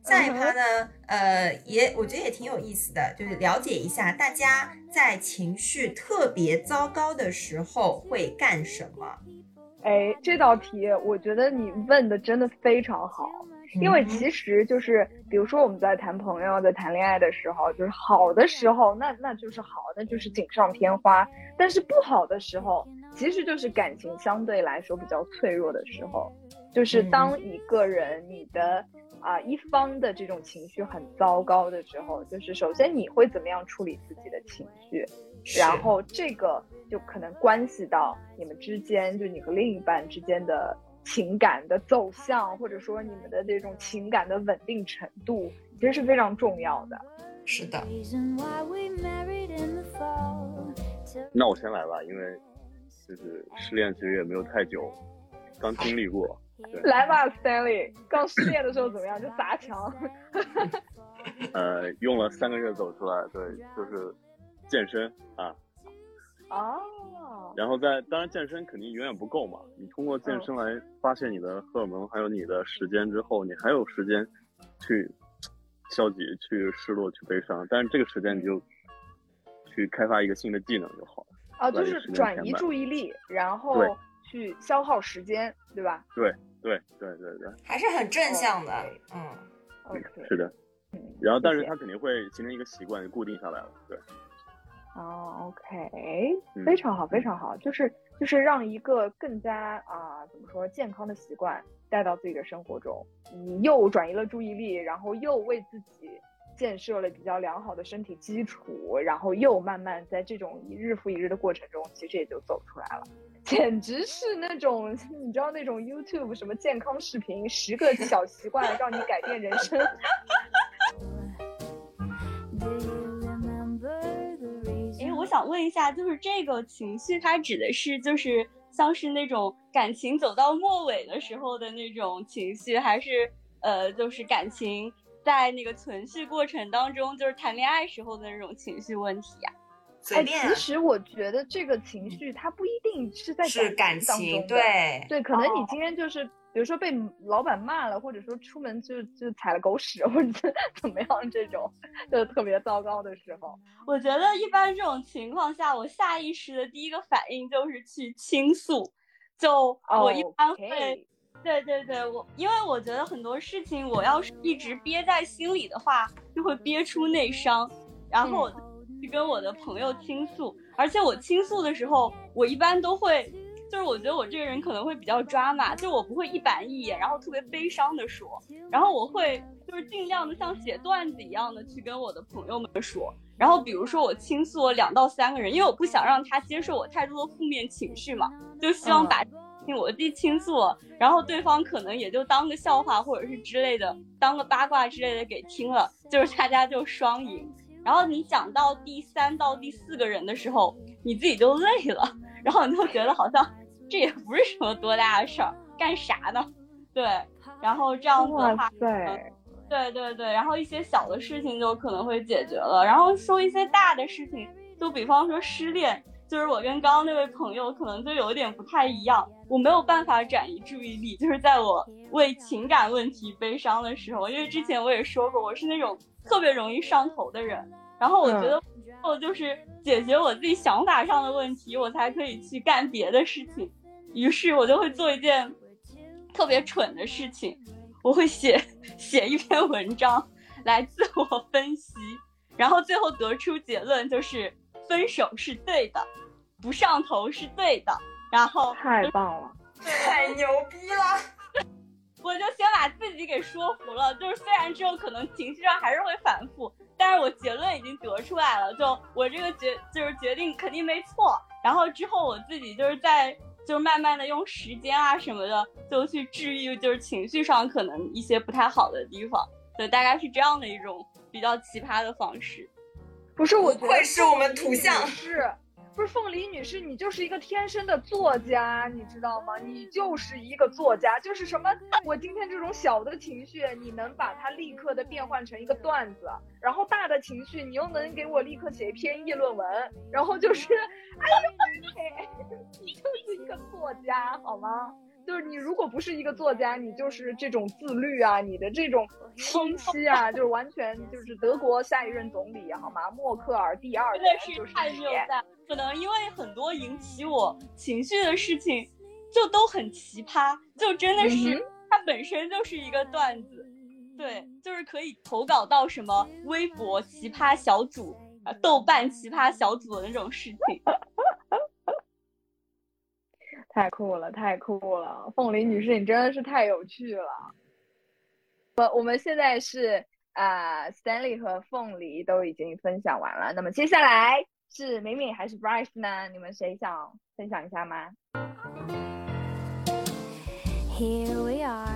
下一趴呢，呃，也我觉得也挺有意思的，就是了解一下大家在情绪特别糟糕的时候会干什么。哎，这道题我觉得你问的真的非常好，因为其实就是，比如说我们在谈朋友、在谈恋爱的时候，就是好的时候，那那就是好，那就是锦上添花；但是不好的时候，其实就是感情相对来说比较脆弱的时候。就是当一个人你的啊一方的这种情绪很糟糕的时候，就是首先你会怎么样处理自己的情绪，然后这个就可能关系到你们之间，就你和另一半之间的情感的走向，或者说你们的这种情感的稳定程度，其实是非常重要的。是的。那我先来吧，因为就是失恋其实也没有太久，刚经历过。来吧，Stanley，刚失恋的时候怎么样？就砸墙。[LAUGHS] [LAUGHS] 呃，用了三个月走出来，对，就是健身啊。哦。然后在，当然健身肯定远远不够嘛。你通过健身来发现你的荷尔蒙，还有你的时间之后，你还有时间去消极、去失落、去悲伤。但是这个时间你就去开发一个新的技能就好了。啊，就是转移注意力，然后去消耗时间，对吧？对。对对对对，还是很正向 [LAUGHS] 的，嗯，是的，然后但是他肯定会形成一个习惯，固定下来了，对。哦，OK，非常好，非常好，就是就是让一个更加啊，怎么说健康的习惯带到自己的生活中，你又转移了注意力，然后又为自己建设了比较良好的身体基础，然后又慢慢在这种一日复一日的过程中，其实也就走出来了。简直是那种，[LAUGHS] 你知道那种 YouTube 什么健康视频，十个小习惯让你改变人生。[LAUGHS] 哎，我想问一下，就是这个情绪，它指的是就是像是那种感情走到末尾的时候的那种情绪，还是呃，就是感情在那个存续过程当中，就是谈恋爱时候的那种情绪问题呀？哎，其实我觉得这个情绪它不一定是在感情当中，对对，可能你今天就是，比如说被老板骂了，或者说出门就就踩了狗屎，或者怎么样这种，就特别糟糕的时候。[LAUGHS] 我觉得一般这种情况下，我下意识的第一个反应就是去倾诉，就我一般会，对对对，我因为我觉得很多事情我要是一直憋在心里的话，就会憋出内伤，然后。去跟我的朋友倾诉，而且我倾诉的时候，我一般都会，就是我觉得我这个人可能会比较抓马，就我不会一板一眼，然后特别悲伤的说，然后我会就是尽量的像写段子一样的去跟我的朋友们说，然后比如说我倾诉了两到三个人，因为我不想让他接受我太多的负面情绪嘛，就希望把听我自己倾诉了，然后对方可能也就当个笑话或者是之类的，当个八卦之类的给听了，就是大家就双赢。然后你讲到第三到第四个人的时候，你自己就累了，然后你就觉得好像这也不是什么多大的事儿，干啥呢？对，然后这样子的话，对对对，然后一些小的事情就可能会解决了。然后说一些大的事情，就比方说失恋，就是我跟刚刚那位朋友可能就有点不太一样，我没有办法转移注意力，就是在我为情感问题悲伤的时候，因为之前我也说过，我是那种特别容易上头的人。然后我觉得，后就是解决我自己想法上的问题，我才可以去干别的事情。于是我就会做一件特别蠢的事情。我会写写一篇文章来自我分析，然后最后得出结论就是分手是对的，不上头是对的。然后太棒了，太牛逼了！我就先把自己给说服了，就是虽然之后可能情绪上还是会反复，但是我结论已经得出来了，就我这个决就是决定肯定没错。然后之后我自己就是在。就是慢慢的用时间啊什么的，就去治愈，就是情绪上可能一些不太好的地方，对，大概是这样的一种比较奇葩的方式。不是，我觉得是我们图像是。不是凤梨女士，你就是一个天生的作家，你知道吗？你就是一个作家，就是什么？我今天这种小的情绪，你能把它立刻的变换成一个段子，然后大的情绪，你又能给我立刻写一篇议论文，然后就是，哎呦，你就是一个作家，好吗？就是你如果不是一个作家，你就是这种自律啊，你的这种清晰啊，就是完全就是德国下一任总理，好吗？默克尔第二，真的是太牛了。可能因为很多引起我情绪的事情，就都很奇葩，就真的是它本身就是一个段子，对，就是可以投稿到什么微博奇葩小组啊、豆瓣奇葩小组的那种事情。[LAUGHS] 太酷了，太酷了！凤梨女士，你真的是太有趣了。我我们现在是啊，Stanley 和凤梨都已经分享完了，那么接下来是美美还是 Bryce 呢？你们谁想分享一下吗？Here we are,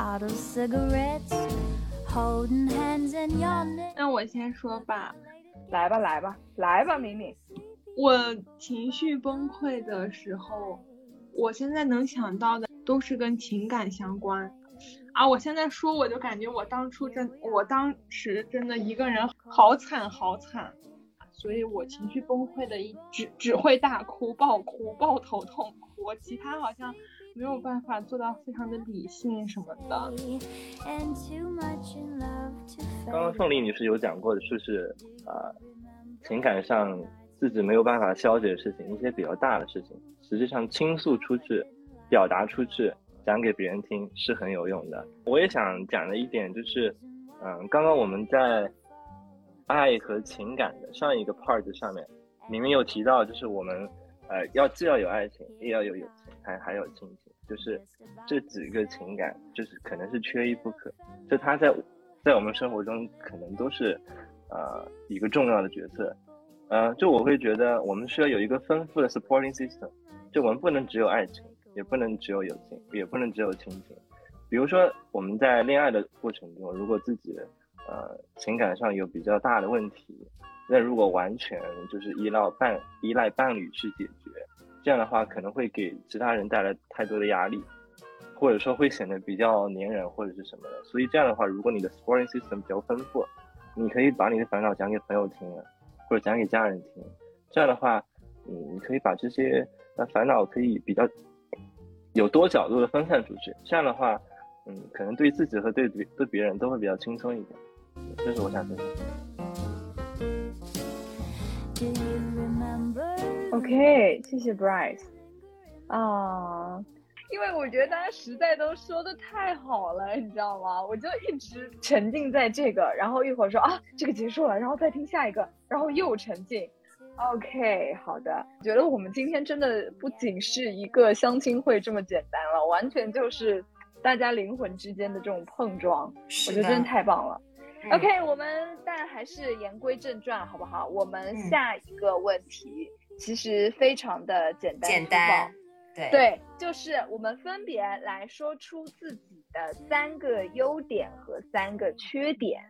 out of cigarettes, holding hands and yawning。那我先说吧，来吧，来吧，来吧，美美。我情绪崩溃的时候，我现在能想到的都是跟情感相关啊！我现在说，我就感觉我当初真，我当时真的一个人好惨好惨，所以我情绪崩溃的一只只会大哭、暴哭、抱头痛哭，其他好像没有办法做到非常的理性什么的。刚刚凤梨女士有讲过的，说是啊，情感上。自己没有办法消解的事情，一些比较大的事情，实际上倾诉出去、表达出去、讲给别人听是很有用的。我也想讲的一点就是，嗯，刚刚我们在爱和情感的上一个 part 上面，里面有提到，就是我们呃要既要有爱情，也要有友情，还还有亲情，就是这几个情感，就是可能是缺一不可，就它在在我们生活中可能都是呃一个重要的角色。呃，就我会觉得我们需要有一个丰富的 supporting system，就我们不能只有爱情，也不能只有友情，也不能只有亲情。比如说我们在恋爱的过程中，如果自己呃情感上有比较大的问题，那如果完全就是依赖伴依赖伴侣去解决，这样的话可能会给其他人带来太多的压力，或者说会显得比较粘人或者是什么的。所以这样的话，如果你的 supporting system 比较丰富，你可以把你的烦恼讲给朋友听。或者讲给家人听，这样的话，嗯，你可以把这些呃烦恼可以比较有多角度的分散出去。这样的话，嗯，可能对自己和对别对别人都会比较轻松一点。这是我想分享。OK，谢谢 Bryce。啊。因为我觉得大家实在都说的太好了，你知道吗？我就一直沉浸在这个，然后一会儿说啊这个结束了，然后再听下一个，然后又沉浸。OK，好的，觉得我们今天真的不仅是一个相亲会这么简单了，完全就是大家灵魂之间的这种碰撞，我觉得真的太棒了。嗯 OK，我们但还是言归正传，好不好？我们嗯下一个问题其实非常的简单，简单。，对对，就是我们分别来说出自己的三个优点和三个缺点。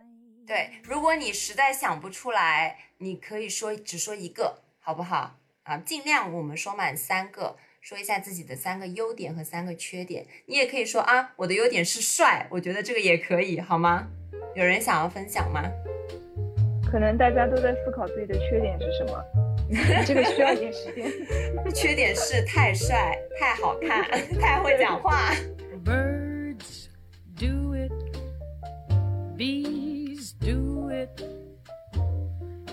对，如果你实在想不出来，你可以说只说一个，好不好？啊，尽量我们说满三个，说一下自己的三个优点和三个缺点。你也可以说啊，我的优点是帅，我觉得这个也可以，好吗？有人想要分享吗？可能大家都在思考自己的缺点是什么，[LAUGHS] 这个需要一点时间。[LAUGHS] 缺点是太帅、太好看、[LAUGHS] 太会讲话。Birds do it, bees do it,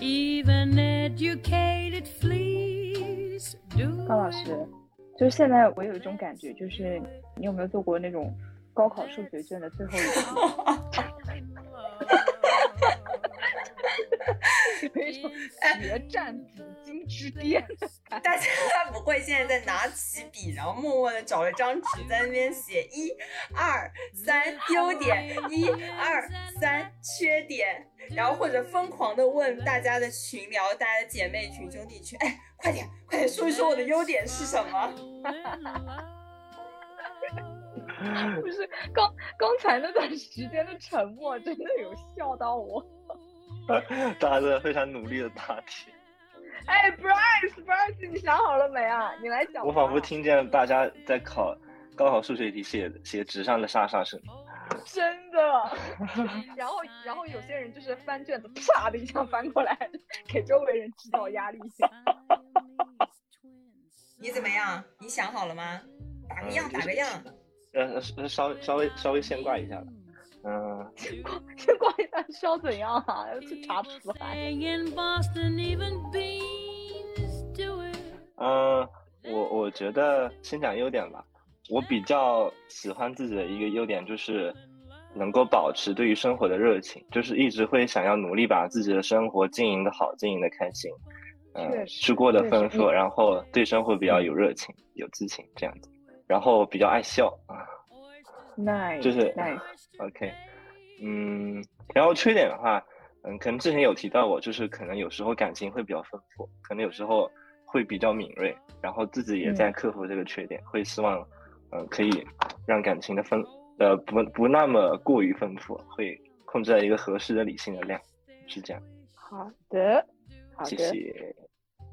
even educated fleas do 高老师，就是现在我有一种感觉，就是你有没有做过那种高考数学卷的最后一题？有一种决战紫金之巅。[LAUGHS] 大家不会现在在拿起笔，然后默默的找了张纸在那边写一、二、三优点，一、二、三缺点，然后或者疯狂的问大家的群聊、大家的姐妹群、兄弟群，哎，快点，快点说一说我的优点是什么？[LAUGHS] 不是刚刚才那段时间的沉默，真的有笑到我。[LAUGHS] 大家都在非常努力的答题，哎，Bryce，Bryce，你想好了没啊？你来讲。我仿佛听见大家在考高考数学题写写纸上的沙沙声。真的。[LAUGHS] 然后，然后有些人就是翻卷子，啪的一下翻过来，给周围人制造压力。[LAUGHS] 你怎么样？你想好了吗？打个样，打个样。呃，呃稍微稍微稍微先挂一下吧。嗯、先逛一下需要怎样啊？要去查词海。嗯，我我觉得先讲优点吧。我比较喜欢自己的一个优点就是能够保持对于生活的热情，就是一直会想要努力把自己的生活经营的好，经营的开心，嗯、确实吃过得丰富，然后对生活比较有热情、有激情这样子，然后比较爱笑啊。Nice，就是 nice。OK，嗯，然后缺点的话，嗯，可能之前有提到过，就是可能有时候感情会比较丰富，可能有时候会比较敏锐，然后自己也在克服这个缺点，会希望，嗯，可以让感情的丰，呃，不不那么过于丰富，会控制在一个合适的理性的量，是这样。好的，好的谢。谢。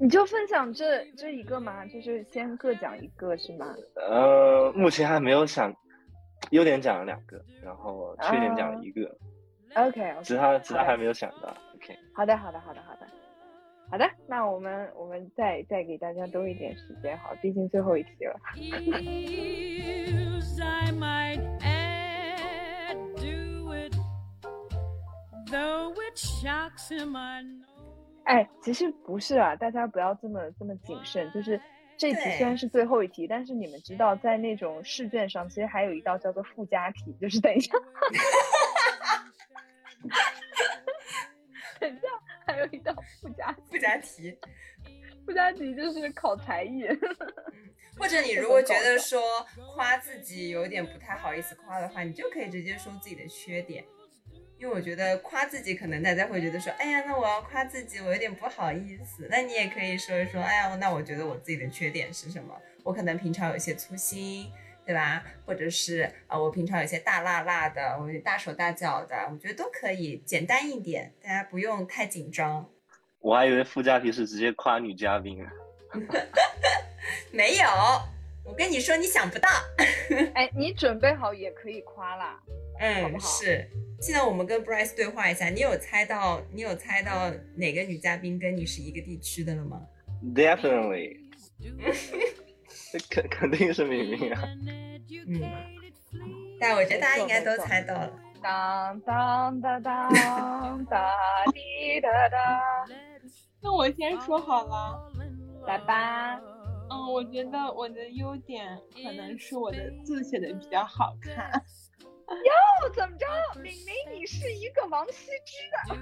你就分享这这一个吗？就是先各讲一个是吗？呃，目前还没有想，优点讲了两个，然后缺点讲了一个，OK，其他其他还没有想到。OK。好的，好的，好的，好的，好的。那我们我们再再给大家多一点时间，好，毕竟最后一题了。Eels, I might add, do it. Though it shocks him, I know. 哎，其实不是啊，大家不要这么这么谨慎。就是这题虽然是最后一题，但是你们知道，在那种试卷上，其实还有一道叫做附加题，就是等一下，等一下，还有一道附加附加题。附加题就是考才艺。或者你如果觉得说夸自己有点不太好意思夸的话，你就可以直接说自己的缺点。因为我觉得夸自己，可能大家会觉得说，哎呀，那我要夸自己，我有点不好意思。那你也可以说一说，哎呀，那我觉得我自己的缺点是什么？我可能平常有些粗心，对吧？或者是啊、呃我平常有些大辣辣的，我有点大手大脚的，我觉得都可以，简单一点，大家不用太紧张。我还以为附加题是直接夸女嘉宾啊。[LAUGHS] 没有，我跟你说，你想不到。[LAUGHS] 哎，你准备好也可以夸啦。好嗯，不好是。现在我们跟 Bryce 对话一下，你有猜到你有猜到哪个女嘉宾跟你是一个地区的了吗？Definitely，这 [LAUGHS] 肯肯定是明明啊。嗯，但我觉得大家应该都猜到了。当当当当哒滴哒哒，那我先说好了。来吧。嗯，我觉得我的优点可能是我的字写的比较好看。哦，怎么着？明明你是一个王羲之的。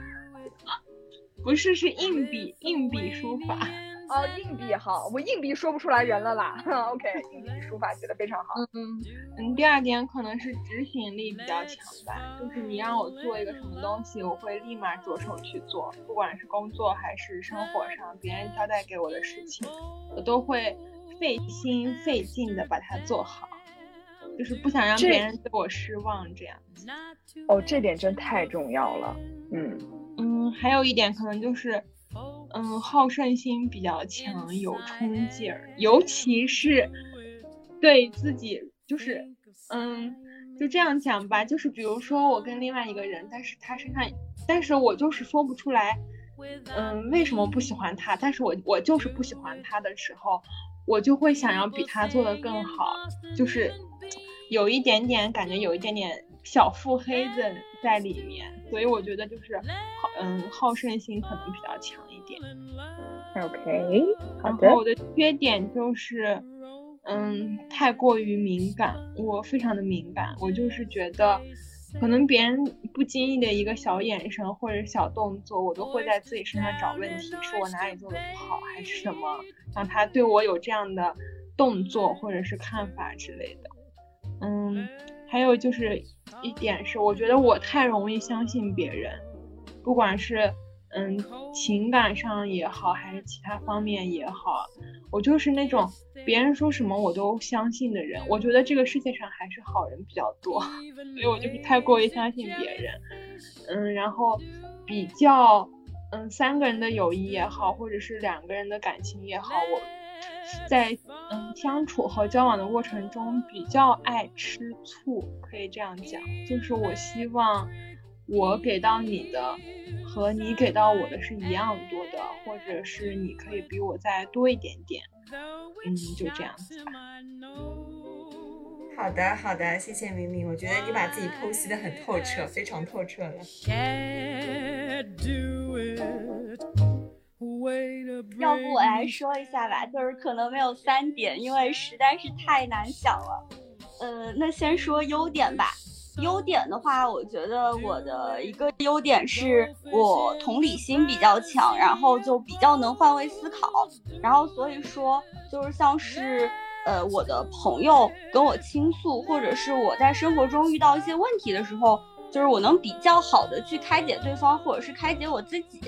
[LAUGHS] 不是，是硬笔硬笔书法。哦，硬笔好，我硬笔说不出来人了啦。[LAUGHS] OK，[LAUGHS] 硬笔书法写的非常好。嗯嗯，第二点可能是执行力比较强吧，就是你让我做一个什么东西，我会立马着手去做，不管是工作还是生活上别人交代给我的事情，我都会费心费劲的把它做好，就是不想让别人对我失望这样子。哦，这点真太重要了。嗯，嗯，还有一点可能就是，嗯，好胜心比较强，有冲劲儿，尤其是对自己，就是，嗯，就这样讲吧，就是比如说我跟另外一个人，但是他身上，但是我就是说不出来，嗯，为什么不喜欢他，但是我我就是不喜欢他的时候，我就会想要比他做的更好，就是有一点点感觉，有一点点小腹黑子在里面，所以我觉得就是好，嗯，好胜心可能比较强一点。OK，好的然后。我的缺点就是，嗯，太过于敏感，我非常的敏感，我就是觉得，可能别人不经意的一个小眼神或者小动作，我都会在自己身上找问题，是我哪里做的不好，还是什么，让他对我有这样的动作或者是看法之类的。嗯，还有就是一点是，我觉得我太容易相信别人，不管是嗯情感上也好，还是其他方面也好，我就是那种别人说什么我都相信的人。我觉得这个世界上还是好人比较多，所以我就是太过于相信别人。嗯，然后比较嗯三个人的友谊也好，或者是两个人的感情也好，我在嗯相处和交往的过程中比较爱吃醋，可以这样讲，就是我希望我给到你的和你给到我的是一样多的，或者是你可以比我再多一点点，嗯，就这样子吧。好的，好的，谢谢明明，我觉得你把自己剖析的很透彻，非常透彻了。要不我来说一下吧，就是可能没有三点，因为实在是太难想了。呃，那先说优点吧。优点的话，我觉得我的一个优点是我同理心比较强，然后就比较能换位思考，然后所以说就是像是呃我的朋友跟我倾诉，或者是我在生活中遇到一些问题的时候，就是我能比较好的去开解对方，或者是开解我自己，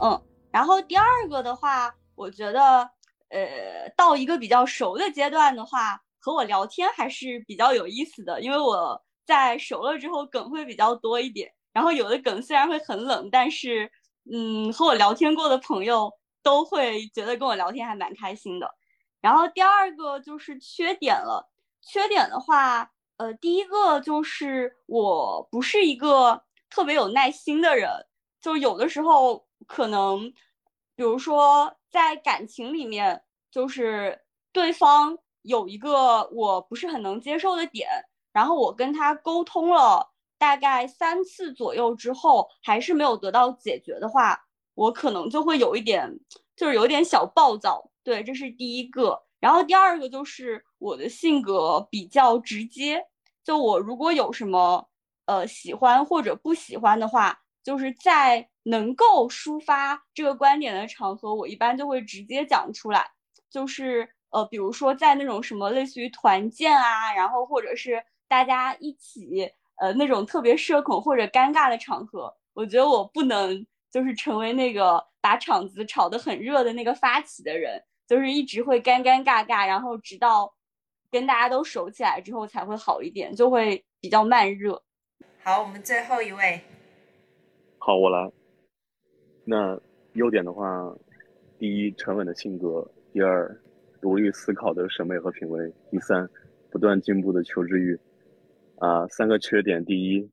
嗯。然后第二个的话，我觉得，呃，到一个比较熟的阶段的话，和我聊天还是比较有意思的，因为我在熟了之后梗会比较多一点。然后有的梗虽然会很冷，但是，嗯，和我聊天过的朋友都会觉得跟我聊天还蛮开心的。然后第二个就是缺点了，缺点的话，呃，第一个就是我不是一个特别有耐心的人，就有的时候可能，比如说在感情里面，就是对方有一个我不是很能接受的点，然后我跟他沟通了大概三次左右之后，还是没有得到解决的话，我可能就会有一点，就是有点小暴躁。对，这是第一个。然后第二个就是我的性格比较直接，就我如果有什么呃喜欢或者不喜欢的话，就是在能够抒发这个观点的场合，我一般就会直接讲出来。就是呃，比如说在那种什么类似于团建啊，然后或者是大家一起呃那种特别社恐或者尴尬的场合，我觉得我不能就是成为那个把场子炒得很热的那个发起的人，就是一直会尴尴尬尬，然后直到跟大家都熟起来之后才会好一点，就会比较慢热。好，我们最后一位，好，我来。那优点的话，第一，沉稳的性格；第二，独立思考的审美和品味；第三，不断进步的求知欲。啊，三个缺点：第一，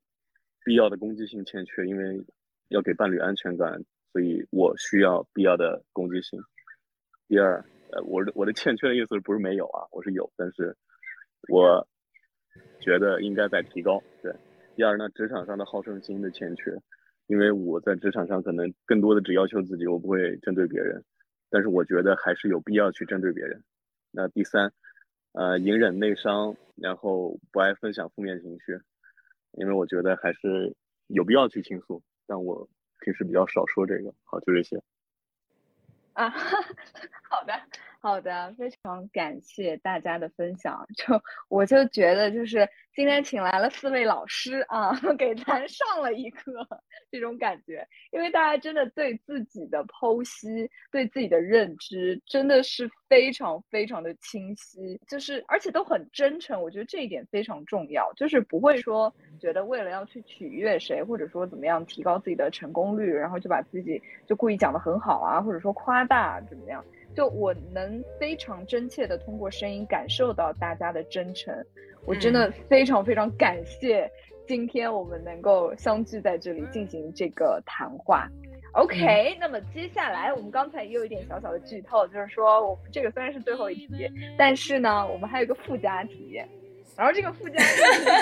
必要的攻击性欠缺，因为要给伴侣安全感，所以我需要必要的攻击性。第二，呃，我的我的欠缺的意思不是没有啊，我是有，但是我觉得应该在提高。对。第二呢，职场上的好胜心的欠缺，因为我在职场上可能更多的只要求自己，我不会针对别人，但是我觉得还是有必要去针对别人。那第三，呃，隐忍内伤，然后不爱分享负面情绪，因为我觉得还是有必要去倾诉，但我平时比较少说这个。好，就这些。啊，[LAUGHS] 好的，好的，非常感谢大家的分享。就我就觉得，就是今天请来了四位老师啊，[LAUGHS] 给咱上了一课，这种感觉。因为大家真的对自己的剖析、对自己的认知，真的是非常非常的清晰，就是而且都很真诚。我觉得这一点非常重要，就是不会说觉得为了要去取悦谁，或者说怎么样提高自己的成功率，然后就把自己就故意讲得很好啊，或者说夸大怎么样。就我能非常真切的通过声音感受到大家的真诚，我真的非常非常感谢今天我们能够相聚在这里进行这个谈话。OK，那么接下来我们刚才也有一点小小的剧透，就是说我们这个虽然是最后一题，但是呢，我们还有一个附加题，然后这个附加题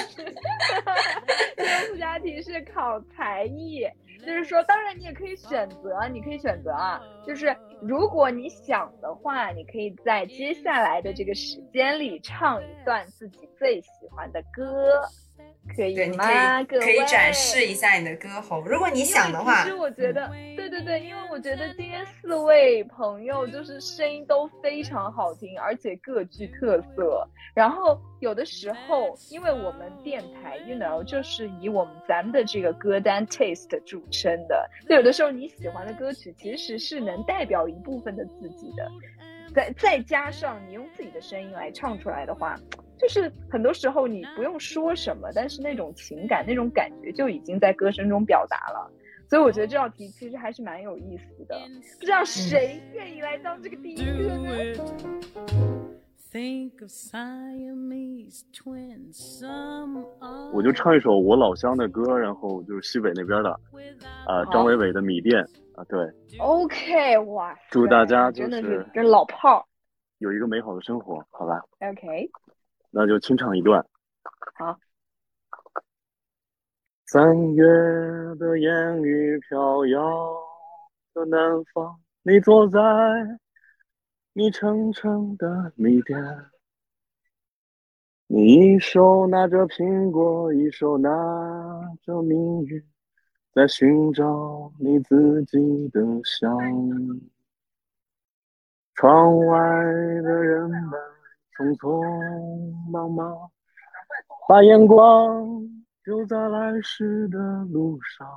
是，[LAUGHS] 这个附加题是考才艺。就是说，当然你也可以选择，你可以选择啊。就是如果你想的话，你可以在接下来的这个时间里唱一段自己最喜欢的歌，可以对，你可吗？以可以展示一下你的歌喉，如果你想的话其实。我觉得，对对对，因为我觉得今天四位朋友就是声音都非常好听，而且各具特色。然后有的时候，因为我们电台，you know，就是以我们咱们的这个歌单 taste 著称的，就有的时候你喜欢的歌曲其实是能代表一部分的自己的，再再加上你用自己的声音来唱出来的话。就是很多时候你不用说什么，但是那种情感、那种感觉就已经在歌声中表达了。所以我觉得这道题其实还是蛮有意思的。不知道谁愿意来当这个第一个呢我就唱一首我老乡的歌，然后就是西北那边的，啊、好张伟伟的《米店》啊，对，OK，哇，祝大家就真的是是跟老炮儿。有一个美好的生活，好吧？OK，那就清唱一段。好。三月的烟雨飘摇的南方，你坐在你澄澄的米店，你一手拿着苹果，一手拿着命运，在寻找你自己的香。窗外的人们匆匆忙忙，把眼光丢在来时的路上。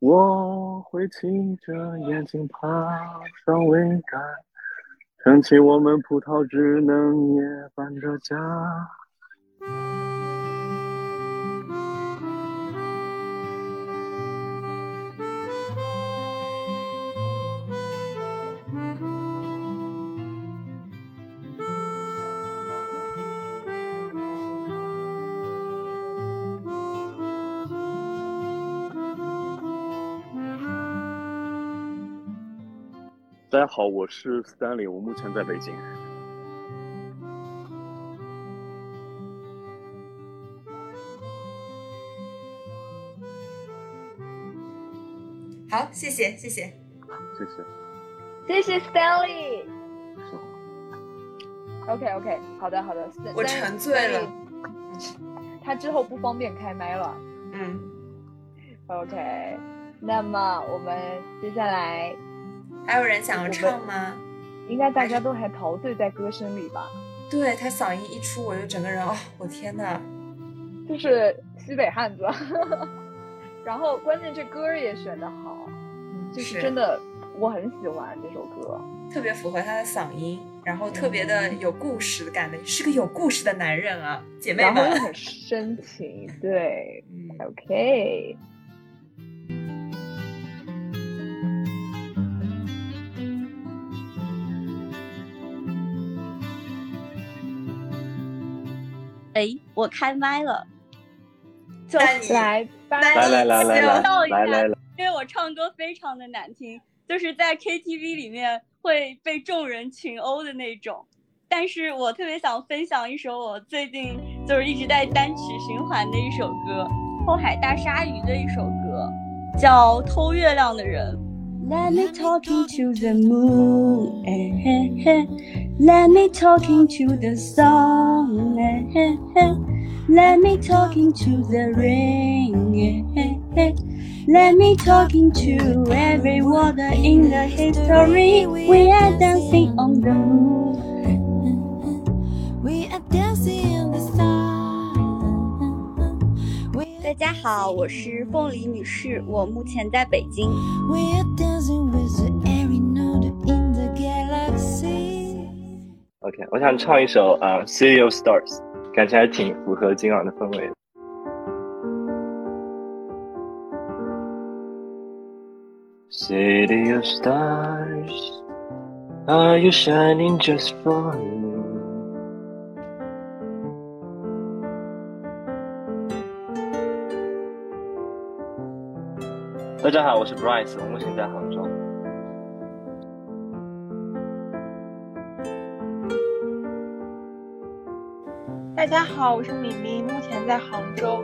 我会骑着眼睛爬上桅杆，撑起我们葡萄枝嫩叶伴着家。大家好，我是 Stanley，我目前在北京。好，谢谢谢谢。谢谢。谢谢 Stanley。OK OK，好的好的，我沉醉了他之后不方便开麦了。嗯，OK，那么我们接下来还有人想要唱吗？应该大家都还陶醉在歌声里吧？对他嗓音一出，我就整个人哦，我天呐，就是西北汉子，[LAUGHS] 然后关键这歌也选的好，就是是真的我很喜欢这首歌。特别符合他的嗓音，然后特别的有故事感的，是个有故事的男人啊，姐妹们。然后又很深情，对嗯，，OK，哎，我开麦了，就来吧，来来来来来笑一下来来来，因为我唱歌非常的难听，就是在 KTV 里面会被众人群殴的那种。但是我特别想分享一首我最近就是一直在单曲循环的一首歌，后海大鲨鱼的一首歌，叫《偷月亮的人》。Let me talking to the moon, eh, eh, eh. let me talking to the sun, eh, eh, eh. let me talking to the rain, eh, eh, eh. Let me talking to every water in the history. We are dancing on the moon. 大家好，我是凤梨女士，我目前在北京。We are dancing with the every note in the galaxy. OK，我想唱一首呃《City of Stars》，感觉还挺符合今晚的氛围的。City of stars, are you shining just for me? 大家好，我是 Bryce，我目前在杭州。大家好，我是敏敏，目前在杭州。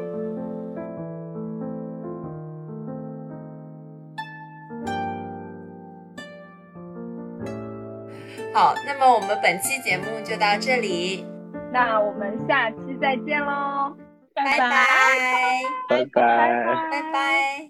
好，那么我们本期节目就到这里，那我们下期再见喽，拜拜拜，拜拜。拜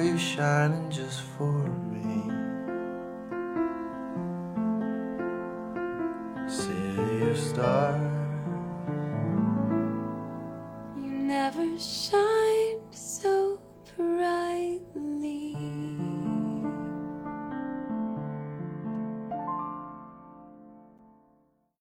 Are you shining just for me? City of stars.